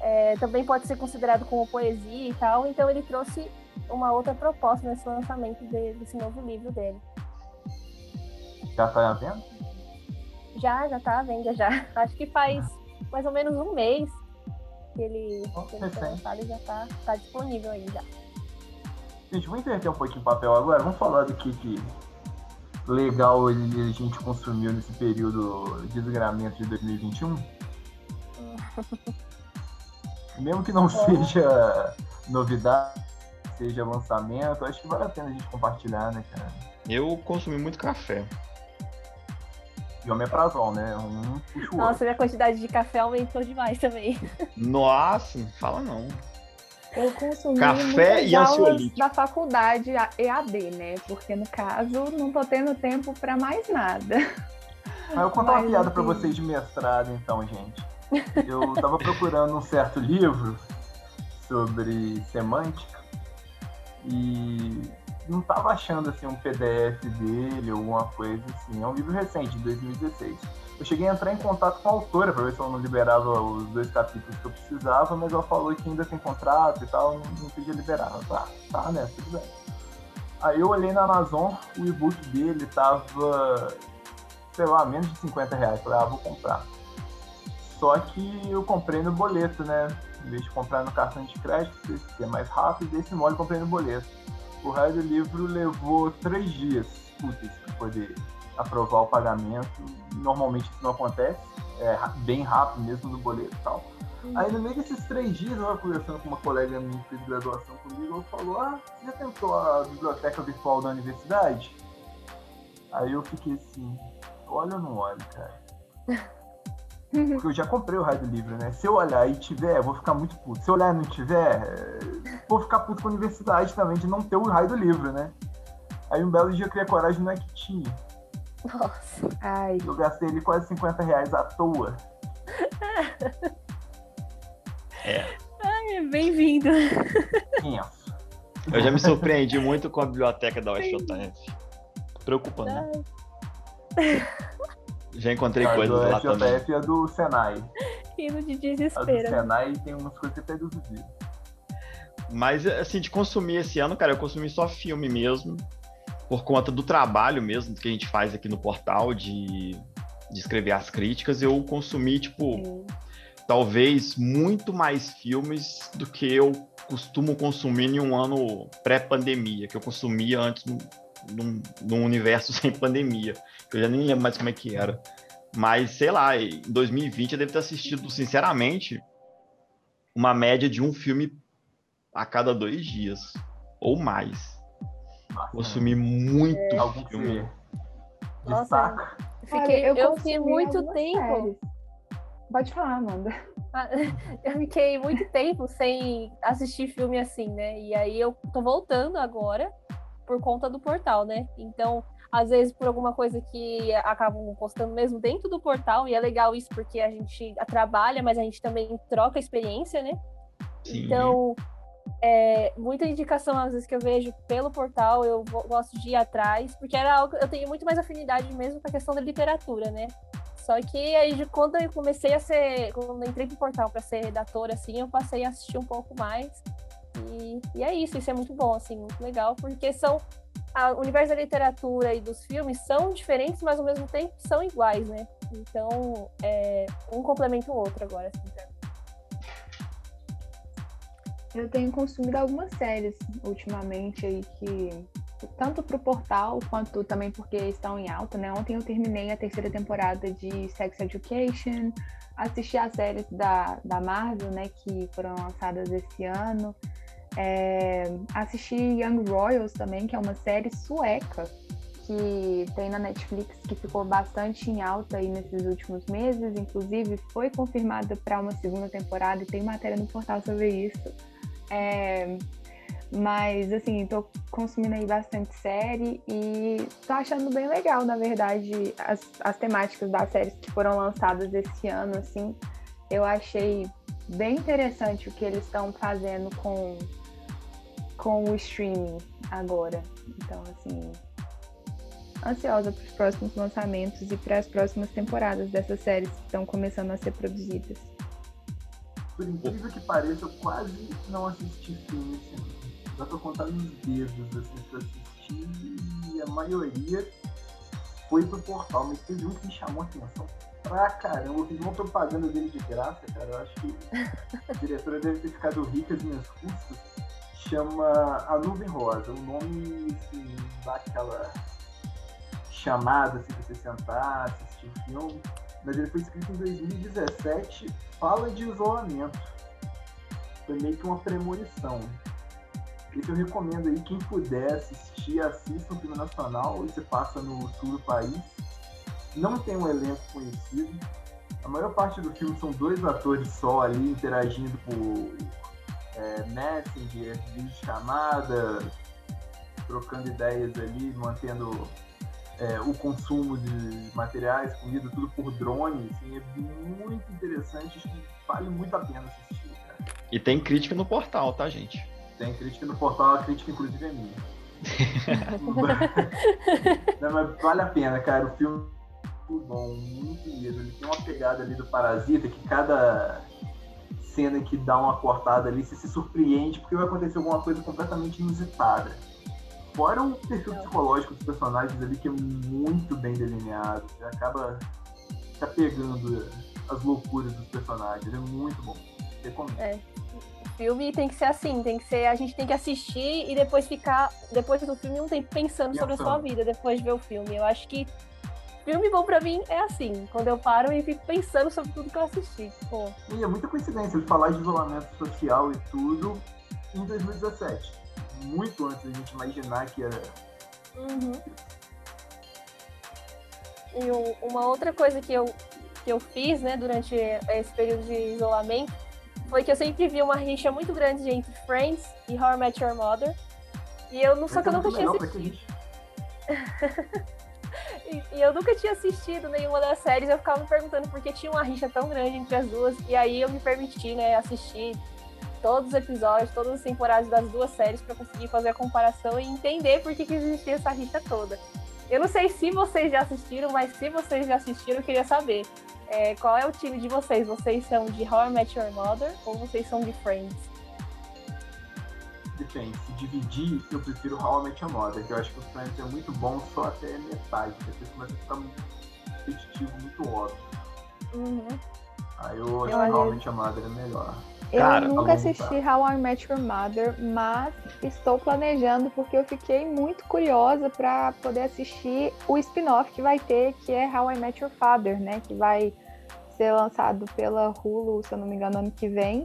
É, também pode ser considerado como poesia e tal. Então ele trouxe uma outra proposta nesse lançamento desse novo livro dele. Já está vendo? Já, já tá à venda já. [LAUGHS] Acho que faz mais ou menos um mês que ele, oh, que ele foi lançado e já tá, tá disponível aí já. Gente, vou inverter um pouquinho o papel agora. Vamos falar do que, que legal a gente consumiu nesse período de desgramento de 2021. [LAUGHS] Mesmo que não é. seja novidade, seja lançamento, acho que vale a pena a gente compartilhar, né, cara? Eu consumi muito café e omeprazol, né? Um puxa Nossa, minha quantidade de café aumentou demais também. Nossa, fala não. Eu consumi café e ansiolítico da faculdade EAD, né? Porque no caso não tô tendo tempo para mais nada. Mas eu contar uma piada para vocês de mestrado, então, gente. Eu tava procurando um certo livro sobre semântica e não estava achando assim um PDF dele, alguma coisa assim. É um livro recente, de 2016. Eu cheguei a entrar em contato com a autora para ver se ela não liberava os dois capítulos que eu precisava, mas ela falou que ainda tem contrato e tal, não, não podia liberar. Tá, tá, né? Tudo bem. Aí eu olhei na Amazon, o e-book dele tava, sei lá, menos de 50 reais. Falei, ah, vou comprar. Só que eu comprei no boleto, né? Em vez de comprar no cartão de crédito, que é mais rápido, esse mole eu comprei no boleto o raio do livro levou três dias úteis para poder aprovar o pagamento. Normalmente isso não acontece, é bem rápido mesmo no boleto e tal. Uhum. Aí no meio desses três dias, eu estava conversando com uma colega minha que fez graduação comigo, ela falou, ah, você já tentou a biblioteca virtual da universidade? Aí eu fiquei assim, olha ou não olha, cara? [LAUGHS] Porque eu já comprei o raio do livro, né? Se eu olhar e tiver, eu vou ficar muito puto. Se eu olhar e não tiver, vou ficar puto com a universidade também de não ter o raio do livro, né? Aí um belo dia eu criei coragem, não é que tinha. Nossa. Ai. Eu gastei ali quase 50 reais à toa. [LAUGHS] É. Ai, bem-vindo. Isso. Eu já me surpreendi muito com a biblioteca da UFJF. Preocupante. Já encontrei a coisas lá também. A é do Senai. Rindo de desespero. A do Senai tem umas coisas que até duvido. Mas, assim, de consumir esse ano, cara, eu consumi só filme mesmo. Por conta do trabalho mesmo que a gente faz aqui no portal de, de escrever as críticas, eu consumi, tipo, Sim. talvez muito mais filmes do que eu costumo consumir em um ano pré-pandemia, que eu consumia antes num, num universo [LAUGHS] sem pandemia eu já nem lembro mais como é que era. Mas, sei lá, em 2020 eu devo ter assistido, sinceramente, uma média de um filme a cada dois dias. Ou mais. Consumi muito é, filme. Nossa, saco. Fiquei, eu, eu fiquei muito tempo. Séries. Pode falar, Amanda. Ah, [LAUGHS] eu fiquei muito tempo sem assistir filme assim, né? E aí eu tô voltando agora por conta do portal, né? Então, às vezes por alguma coisa que acabam postando mesmo dentro do portal, e é legal isso porque a gente trabalha, mas a gente também troca experiência, né? Sim. Então, é, muita indicação às vezes que eu vejo pelo portal, eu gosto de ir atrás, porque era algo eu tenho muito mais afinidade mesmo com a questão da literatura, né? Só que aí quando eu comecei a ser, quando eu entrei pro portal para ser redatora, assim, eu passei a assistir um pouco mais. E, e é isso, isso é muito bom, assim, muito legal, porque são o universo da literatura e dos filmes são diferentes, mas ao mesmo tempo são iguais, né? Então, é, um complementa o outro agora, assim, então. Eu tenho consumido algumas séries ultimamente aí que tanto para o portal quanto também porque estão em alta, né? Ontem eu terminei a terceira temporada de Sex Education, assisti as séries da, da Marvel, né, que foram lançadas esse ano. É, assisti Young Royals também, que é uma série sueca que tem na Netflix, que ficou bastante em alta aí nesses últimos meses, inclusive foi confirmada para uma segunda temporada e tem matéria no portal sobre isso. É, mas, assim, tô consumindo aí bastante série e tô achando bem legal, na verdade, as, as temáticas das séries que foram lançadas esse ano, assim. Eu achei bem interessante o que eles estão fazendo com, com o streaming agora. Então, assim, ansiosa para os próximos lançamentos e para as próximas temporadas dessas séries que estão começando a ser produzidas. Por incrível que pareça, eu quase não assisti filme assim dá pra contar nos dedos, assim, que eu assisti, e a maioria foi pro portal, mas teve um que me chamou a atenção pra caramba. Eu fiz uma propaganda dele de graça, cara. Eu acho que a diretora deve ter ficado rica às minhas custas. Chama A Nuvem Rosa. O nome assim, dá aquela chamada assim, pra você sentar, assistir o filme. Mas ele foi escrito em 2017, fala de isolamento. Foi meio que uma premonição. Esse eu recomendo aí, quem puder assistir, assista um filme nacional, e você passa no sul do país. Não tem um elenco conhecido. A maior parte do filme são dois atores só ali interagindo por é, Messenger, vídeo chamada, trocando ideias ali, mantendo é, o consumo de materiais, comida, tudo por drone. Assim, é muito interessante, acho que vale muito a pena assistir. Cara. E tem crítica no portal, tá, gente? Tem crítica no portal, a crítica inclusive é minha. [LAUGHS] Não, mas vale a pena, cara. O filme é muito bom, muito lindo. Ele tem uma pegada ali do Parasita que cada cena que dá uma cortada ali, você se surpreende porque vai acontecer alguma coisa completamente inusitada. Fora o perfil psicológico dos personagens ali que é muito bem delineado. Você acaba se apegando às loucuras dos personagens. É muito bom. Recomendo. É filme tem que ser assim, tem que ser, a gente tem que assistir e depois ficar, depois do filme, um tempo pensando sobre a sua vida, depois de ver o filme. Eu acho que filme bom pra mim é assim, quando eu paro e fico pensando sobre tudo que eu assisti. Pô. E é muita coincidência de falar de isolamento social e tudo em 2017. Muito antes da gente imaginar que era. Uhum. E uma outra coisa que eu, que eu fiz, né, durante esse período de isolamento foi que eu sempre vi uma rixa muito grande entre Friends e How I Met Your Mother. E eu não só que eu nunca tinha assistido. [LAUGHS] e, e, eu nunca tinha assistido nenhuma das séries, eu ficava me perguntando por que tinha uma rixa tão grande entre as duas. E aí eu me permiti, né, assistir todos os episódios, todas as temporadas das duas séries para conseguir fazer a comparação e entender por que, que existia essa rixa toda. Eu não sei se vocês já assistiram, mas se vocês já assistiram, eu queria saber. É, qual é o time de vocês? Vocês são de How I Met Your Mother ou vocês são de Friends? Depende. Se dividir, eu prefiro How I Met Your Mother, que eu acho que o Friends é muito bom só até metade. Depois começa a ficar muito repetitivo, muito óbvio. Uhum. Aí eu acho que How I Met Your Mother é melhor. Eu Cara, nunca assisti How I Met Your Mother, mas estou planejando porque eu fiquei muito curiosa para poder assistir o spin-off que vai ter, que é How I Met Your Father, né? Que vai ser lançado pela Hulu, se eu não me engano, ano que vem.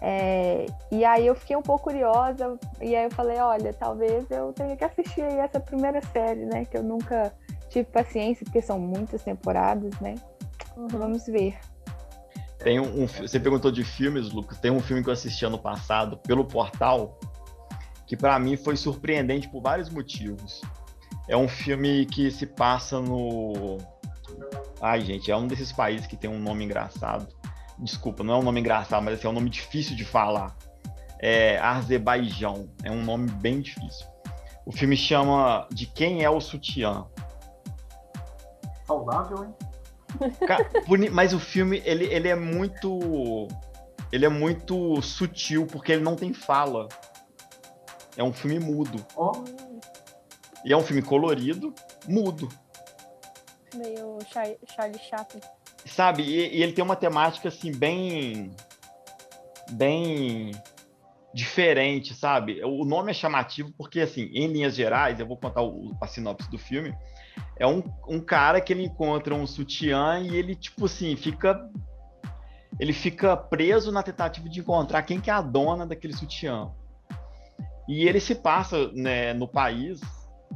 É, e aí eu fiquei um pouco curiosa, e aí eu falei, olha, talvez eu tenha que assistir essa primeira série, né? Que eu nunca tive paciência, porque são muitas temporadas, né? Uhum. Vamos ver. Tem um, um, você perguntou de filmes, Lucas. Tem um filme que eu assisti ano passado pelo portal que para mim foi surpreendente por vários motivos. É um filme que se passa no Ai, gente, é um desses países que tem um nome engraçado. Desculpa, não é um nome engraçado, mas assim, é um nome difícil de falar. É Azerbaijão. É um nome bem difícil. O filme chama De Quem é o Sutiã. Saudável, hein? Mas o filme, ele, ele é muito. Ele é muito sutil, porque ele não tem fala. É um filme mudo. Oh. E é um filme colorido, mudo. Meio Charlie Chaplin. Sabe, e, e ele tem uma temática assim, bem. bem diferente, sabe? O nome é chamativo porque, assim, em linhas gerais, eu vou contar o, a sinopse do filme. É um, um cara que ele encontra um sutiã e ele, tipo assim, fica. Ele fica preso na tentativa de encontrar quem que é a dona daquele sutiã. E ele se passa né, no país,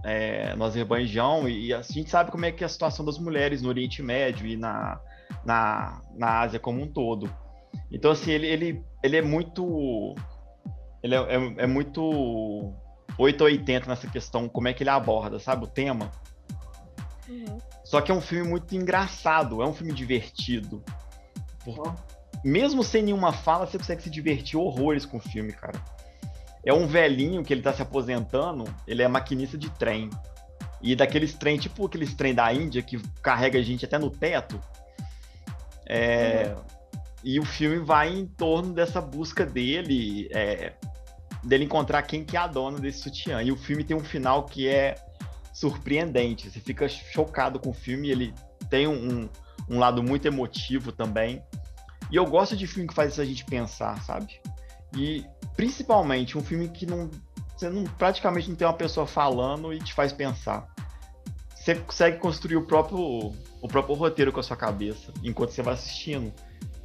é, no Azerbaijão, e a gente sabe como é que é a situação das mulheres no Oriente Médio e na, na, na Ásia como um todo. Então, assim, ele, ele, ele é muito ele é, é, é muito 880 nessa questão, como é que ele aborda, sabe, o tema. Uhum. Só que é um filme muito engraçado, é um filme divertido. Por... Mesmo sem nenhuma fala, você consegue se divertir horrores com o filme, cara. É um velhinho que ele tá se aposentando, ele é maquinista de trem. E daqueles trem, tipo aqueles trem da Índia que carrega a gente até no teto. É... Uhum. E o filme vai em torno dessa busca dele, é, dele encontrar quem que é a dona desse sutiã. E o filme tem um final que é surpreendente. Você fica chocado com o filme. Ele tem um, um lado muito emotivo também. E eu gosto de filme que faz a gente pensar, sabe? E principalmente um filme que não você não praticamente não tem uma pessoa falando e te faz pensar. Você consegue construir o próprio o próprio roteiro com a sua cabeça enquanto você vai assistindo,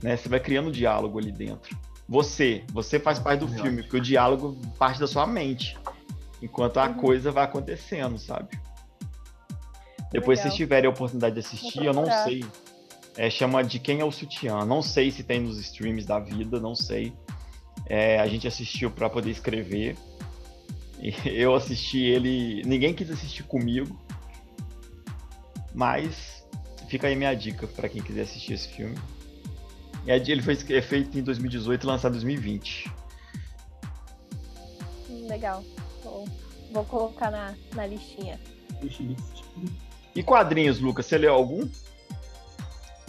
né? Você vai criando diálogo ali dentro. Você, você faz parte do filme, porque o diálogo parte da sua mente, enquanto a uhum. coisa vai acontecendo, sabe? Depois, Legal. se tiverem a oportunidade de assistir, eu não sei. É, chama de Quem é o Sutiã. Não sei se tem nos streams da vida, não sei. É, a gente assistiu para poder escrever. E [LAUGHS] eu assisti ele. Ninguém quis assistir comigo. Mas fica aí minha dica para quem quiser assistir esse filme. Ele foi é feito em 2018 e lançado em 2020. Legal. Vou, vou colocar na, na listinha. E quadrinhos, Lucas? Você leu algum?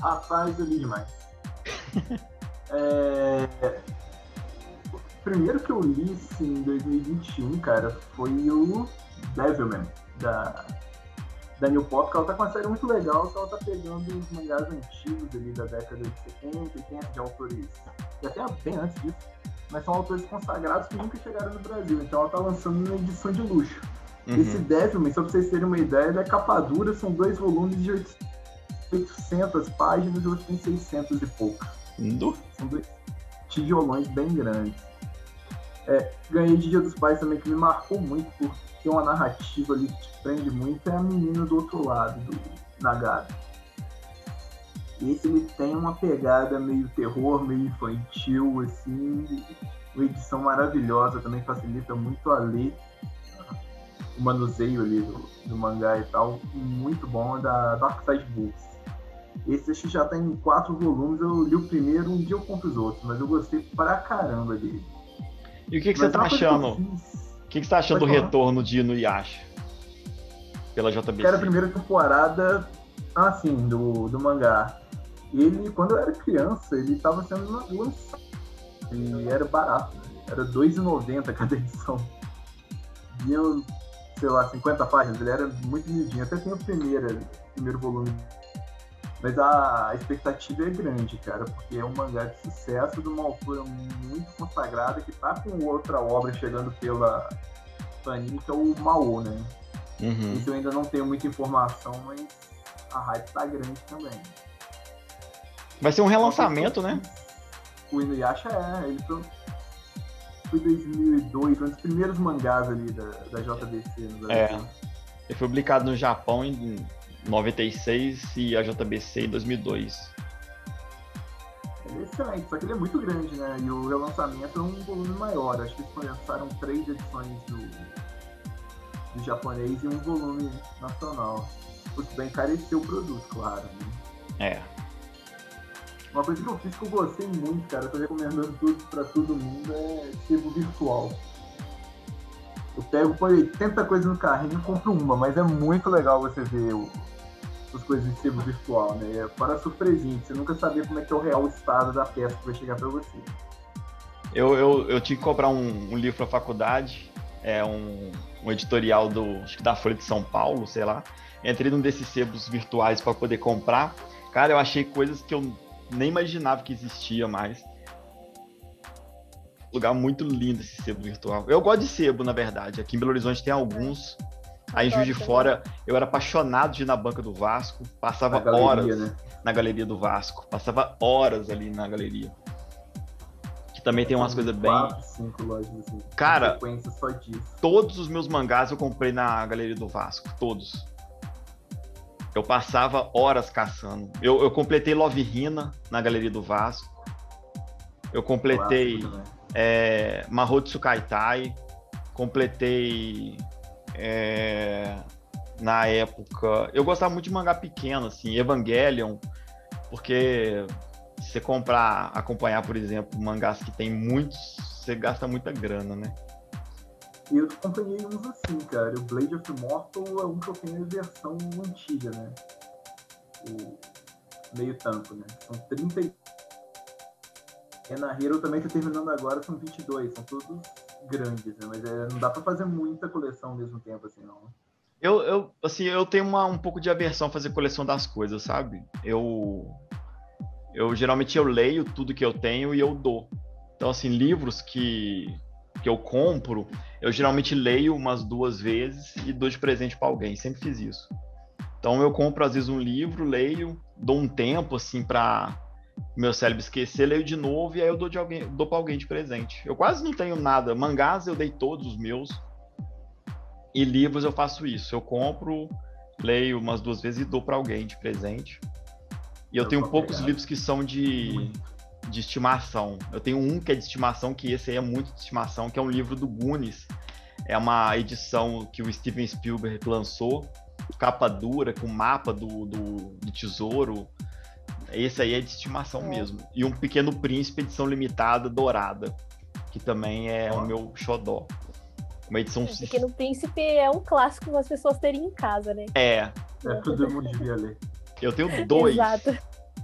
Rapaz, eu li demais. [LAUGHS] é... primeiro que eu li assim, em 2021, cara, foi o Devilman, da da New Pop, que ela tá com uma série muito legal, que ela tá pegando os mangás antigos ali da década de 70, 80, de autores, e até bem antes disso, mas são autores consagrados que nunca chegaram no Brasil, então ela tá lançando uma edição de luxo. Uhum. Esse Devilman, só pra vocês terem uma ideia, ele é capa dura, são dois volumes de 800 páginas, e outro tem 600 e pouco. Indo? São dois tijolões bem grandes. É, ganhei de Dia dos Pais também, que me marcou muito por ter uma narrativa ali que te prende muito, é a menina do outro lado, do Nagata. Esse ele tem uma pegada meio terror, meio infantil, assim, uma edição maravilhosa, também facilita muito a ler o manuseio ali do, do mangá e tal, muito bom, é da Dark Side Books. Esse acho que já tem quatro volumes, eu li o primeiro, um dia eu compro os outros, mas eu gostei pra caramba dele. E o que, que você tá achando? que, que você tá achando do retorno de Inuyasha? Pela JBC? Era a primeira temporada, assim, do, do mangá. Ele, quando eu era criança, ele tava sendo lançado. E era barato. Né? Era R$2,90 cada edição. Vinha, sei lá, 50 páginas. Ele era muito miudinho. Até tem o primeiro, primeiro volume mas a expectativa é grande, cara, porque é um mangá de sucesso de uma autora muito consagrada que tá com outra obra chegando pela Panini, que é o Mao, né? Uhum. Isso eu ainda não tenho muita informação, mas a hype tá grande também. Vai ser um relançamento, né? O Inuyasha é, ele foi, foi 2002, um dos primeiros mangás ali da, da JBC. É, ele foi publicado no Japão em 96 e a JBC em 2002. Ele é excelente, só que ele é muito grande, né? E o relançamento é um volume maior. Acho que eles lançaram três edições do, do japonês e um volume nacional. Porque bem encareceu o produto, claro. Né? É. Uma coisa que eu fiz que eu gostei muito, cara, eu tô recomendando tudo pra todo mundo, é sebo virtual. Eu pego, põe 80 coisas no carrinho e compro uma, mas é muito legal você ver o, essas coisas de sebo virtual, né? Para surpresinha, você nunca sabia como é que é o real estado da peça que vai chegar para você. Eu, eu, eu tive que comprar um, um livro para faculdade, é um, um editorial do, acho que da Folha de São Paulo, sei lá. Entrei num desses sebos virtuais para poder comprar. Cara, eu achei coisas que eu nem imaginava que existia mais. Lugar muito lindo esse sebo virtual. Eu gosto de sebo, na verdade. Aqui em Belo Horizonte tem alguns. Aí em Juiz de Fora, eu era apaixonado de ir na banca do Vasco. Passava galeria, horas né? na galeria do Vasco. Passava horas ali na galeria também tem umas coisas bem. cinco lojas assim. Cara, todos os meus mangás eu comprei na Galeria do Vasco. Todos. Eu passava horas caçando. Eu, eu completei Love Rina na Galeria do Vasco. Eu completei é, Mahotsu Kaitai. Completei. É, na época. Eu gostava muito de mangá pequeno, assim, Evangelion, porque você comprar, acompanhar, por exemplo, mangás que tem muitos, você gasta muita grana, né? E eu acompanhei uns assim, cara. O Blade of Immortal é um que eu tenho a versão antiga, né? O meio tanto, né? São 30 e... na Hero também tá terminando agora, são 22. São todos grandes, né? Mas é, não dá pra fazer muita coleção ao mesmo tempo, assim, não. Eu, eu, assim, eu tenho uma, um pouco de aversão a fazer coleção das coisas, sabe? Eu, eu geralmente eu leio tudo que eu tenho e eu dou. Então, assim, livros que, que eu compro, eu geralmente leio umas duas vezes e dou de presente para alguém. Sempre fiz isso. Então, eu compro às vezes um livro, leio, dou um tempo assim para meu cérebro esquecer, leio de novo e aí eu dou de alguém, dou para alguém de presente. Eu quase não tenho nada. Mangás eu dei todos os meus. E livros eu faço isso. Eu compro, leio umas duas vezes e dou para alguém de presente. E eu, eu tenho poucos pegar. livros que são de, de estimação. Eu tenho um que é de estimação, que esse aí é muito de estimação, que é um livro do Gunis. É uma edição que o Steven Spielberg lançou, capa dura, com mapa do, do, do tesouro. Esse aí é de estimação é. mesmo. E um Pequeno Príncipe, edição limitada, dourada, que também é o meu xodó. Uma edição... O Pequeno Príncipe é um clássico para as pessoas terem em casa, né? É. É, todo mundo devia ler. Eu tenho [LAUGHS] dois. Exato.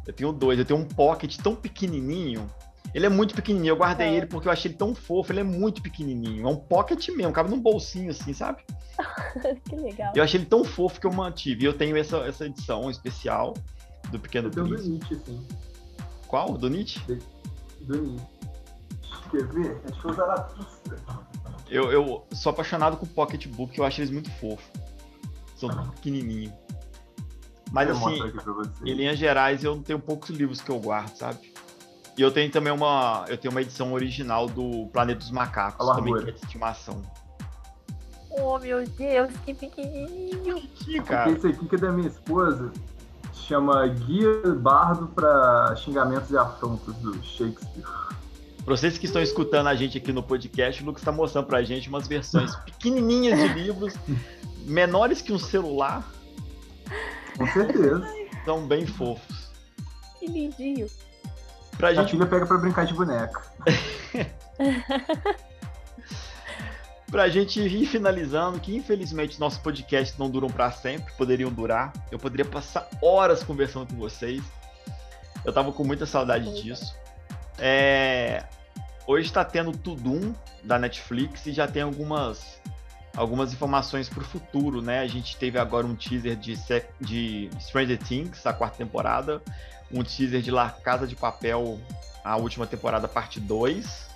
Eu tenho dois. Eu tenho um pocket tão pequenininho. Ele é muito pequenininho. Eu guardei é. ele porque eu achei ele tão fofo. Ele é muito pequenininho. É um pocket mesmo. Cabe num bolsinho assim, sabe? [LAUGHS] que legal. Eu achei ele tão fofo que eu mantive. E eu tenho essa, essa edição especial do Pequeno eu Príncipe. do Nietzsche, sim. Qual? Do Nietzsche? Do Nietzsche. Quer ver? Acho que eu Zaratustra. Eu, eu sou apaixonado com pocketbook. Eu acho eles muito fofos. São pequenininhos. Mas assim, em linhas gerais, eu tenho poucos livros que eu guardo, sabe? E eu tenho também uma. Eu tenho uma edição original do Planeta dos Macacos, também que é de estimação. Oh meu Deus, que pequenininho! Que, cara. Esse aqui que é da minha esposa chama Guia Bardo para Xingamentos e Afrontas do Shakespeare. Para vocês que estão escutando a gente aqui no podcast, o Lucas está mostrando para a gente umas versões pequenininhas de livros, [LAUGHS] menores que um celular, com certeza. São bem fofos. Que lindinho. Pra a gente... filha pega pra brincar de boneca. [LAUGHS] pra gente ir finalizando, que infelizmente nossos podcasts não duram para sempre, poderiam durar. Eu poderia passar horas conversando com vocês. Eu tava com muita saudade disso. É... Hoje está tendo Tudum da Netflix e já tem algumas algumas informações para o futuro, né? A gente teve agora um teaser de, de Stranger Things, a quarta temporada, um teaser de La Casa de Papel, a última temporada, parte 2.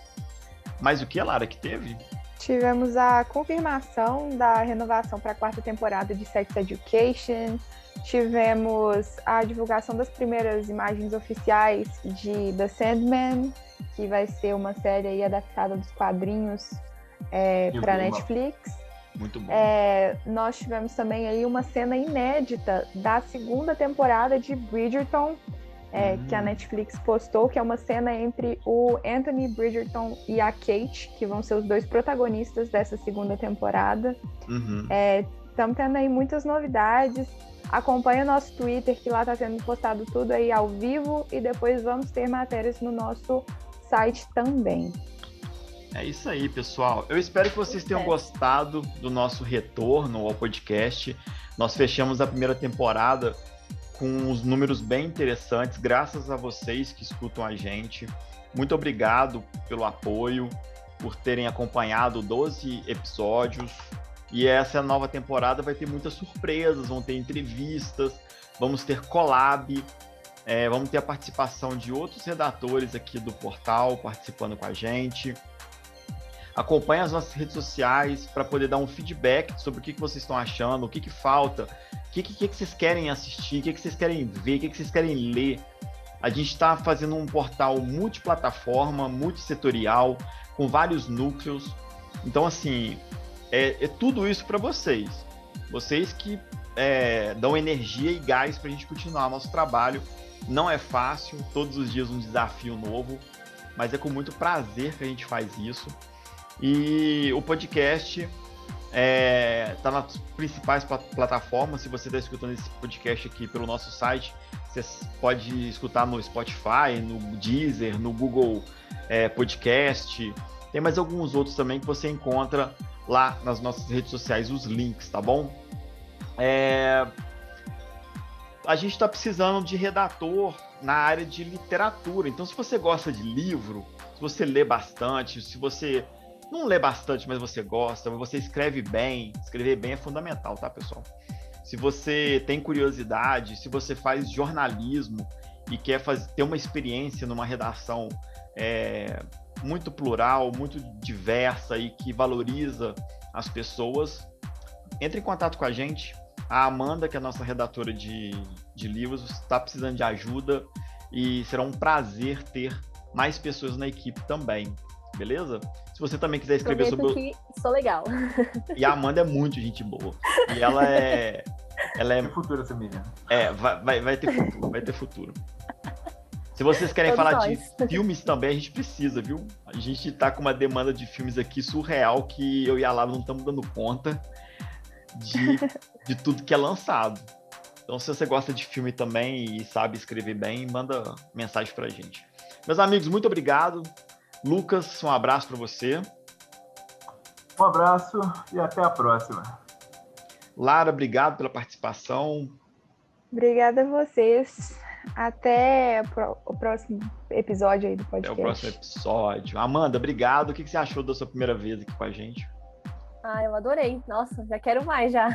Mas o que, Lara, que teve? Tivemos a confirmação da renovação para a quarta temporada de Sex Education. Tivemos a divulgação das primeiras imagens oficiais de The Sandman, que vai ser uma série adaptada dos quadrinhos é, para Netflix. Muito bom. É, nós tivemos também aí uma cena inédita da segunda temporada de Bridgerton, é, uhum. que a Netflix postou, que é uma cena entre o Anthony Bridgerton e a Kate, que vão ser os dois protagonistas dessa segunda temporada. Uhum. Estamos é, tendo aí muitas novidades. Acompanhe o nosso Twitter, que lá está sendo postado tudo aí ao vivo, e depois vamos ter matérias no nosso site também. É isso aí, pessoal. Eu espero que vocês tenham gostado do nosso retorno ao podcast. Nós fechamos a primeira temporada com uns números bem interessantes, graças a vocês que escutam a gente. Muito obrigado pelo apoio, por terem acompanhado 12 episódios. E essa nova temporada vai ter muitas surpresas, vão ter entrevistas, vamos ter collab, é, vamos ter a participação de outros redatores aqui do portal participando com a gente. Acompanhe as nossas redes sociais para poder dar um feedback sobre o que, que vocês estão achando, o que, que falta, o que, que, que vocês querem assistir, o que, que vocês querem ver, o que, que vocês querem ler. A gente está fazendo um portal multiplataforma, multissetorial, com vários núcleos. Então, assim, é, é tudo isso para vocês. Vocês que é, dão energia e gás para a gente continuar nosso trabalho. Não é fácil, todos os dias um desafio novo, mas é com muito prazer que a gente faz isso. E o podcast é, tá nas principais plataformas. Se você está escutando esse podcast aqui pelo nosso site, você pode escutar no Spotify, no Deezer, no Google é, Podcast. Tem mais alguns outros também que você encontra lá nas nossas redes sociais, os links, tá bom? É... A gente está precisando de redator na área de literatura. Então, se você gosta de livro, se você lê bastante, se você não lê bastante, mas você gosta, você escreve bem. Escrever bem é fundamental, tá, pessoal? Se você tem curiosidade, se você faz jornalismo e quer fazer, ter uma experiência numa redação é, muito plural, muito diversa e que valoriza as pessoas, entre em contato com a gente. A Amanda, que é a nossa redatora de, de livros, está precisando de ajuda e será um prazer ter mais pessoas na equipe também beleza? Se você também quiser escrever Prometo sobre. Que sou legal. [LAUGHS] E a Amanda é muito gente boa. E ela é. Ela é. Tem futuro essa menina. É, vai, vai, vai ter futuro, vai ter futuro. Se vocês querem Todos falar nós. de filmes também, a gente precisa, viu? A gente tá com uma demanda de filmes aqui surreal que eu e a Lara não estamos dando conta de, de tudo que é lançado. Então, se você gosta de filme também e sabe escrever bem, manda mensagem pra gente. Meus amigos, muito obrigado. Lucas, um abraço para você. Um abraço e até a próxima. Lara, obrigado pela participação. Obrigada a vocês. Até o próximo episódio aí do podcast. Até o próximo episódio. Amanda, obrigado. O que você achou da sua primeira vez aqui com a gente? Ah, eu adorei. Nossa, já quero mais já.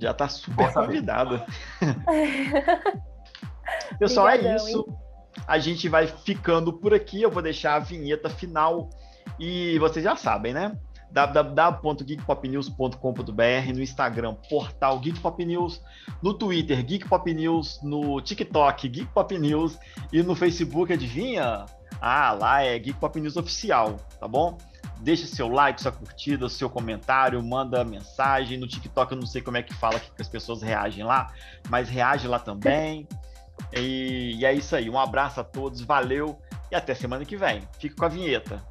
Já tá super convidada. [LAUGHS] Pessoal, é Obrigadão, é isso. Hein? A gente vai ficando por aqui. Eu vou deixar a vinheta final e vocês já sabem, né? www.geekpopnews.com.br no Instagram, portal Geek Pop News, no Twitter, Geek Pop News, no TikTok, Geek Pop News e no Facebook, adivinha? Ah, lá é Geek Pop News Oficial, tá bom? Deixa seu like, sua curtida, seu comentário, manda mensagem. No TikTok eu não sei como é que fala que as pessoas reagem lá, mas reage lá também. E, e é isso aí. Um abraço a todos, valeu e até semana que vem. Fique com a vinheta.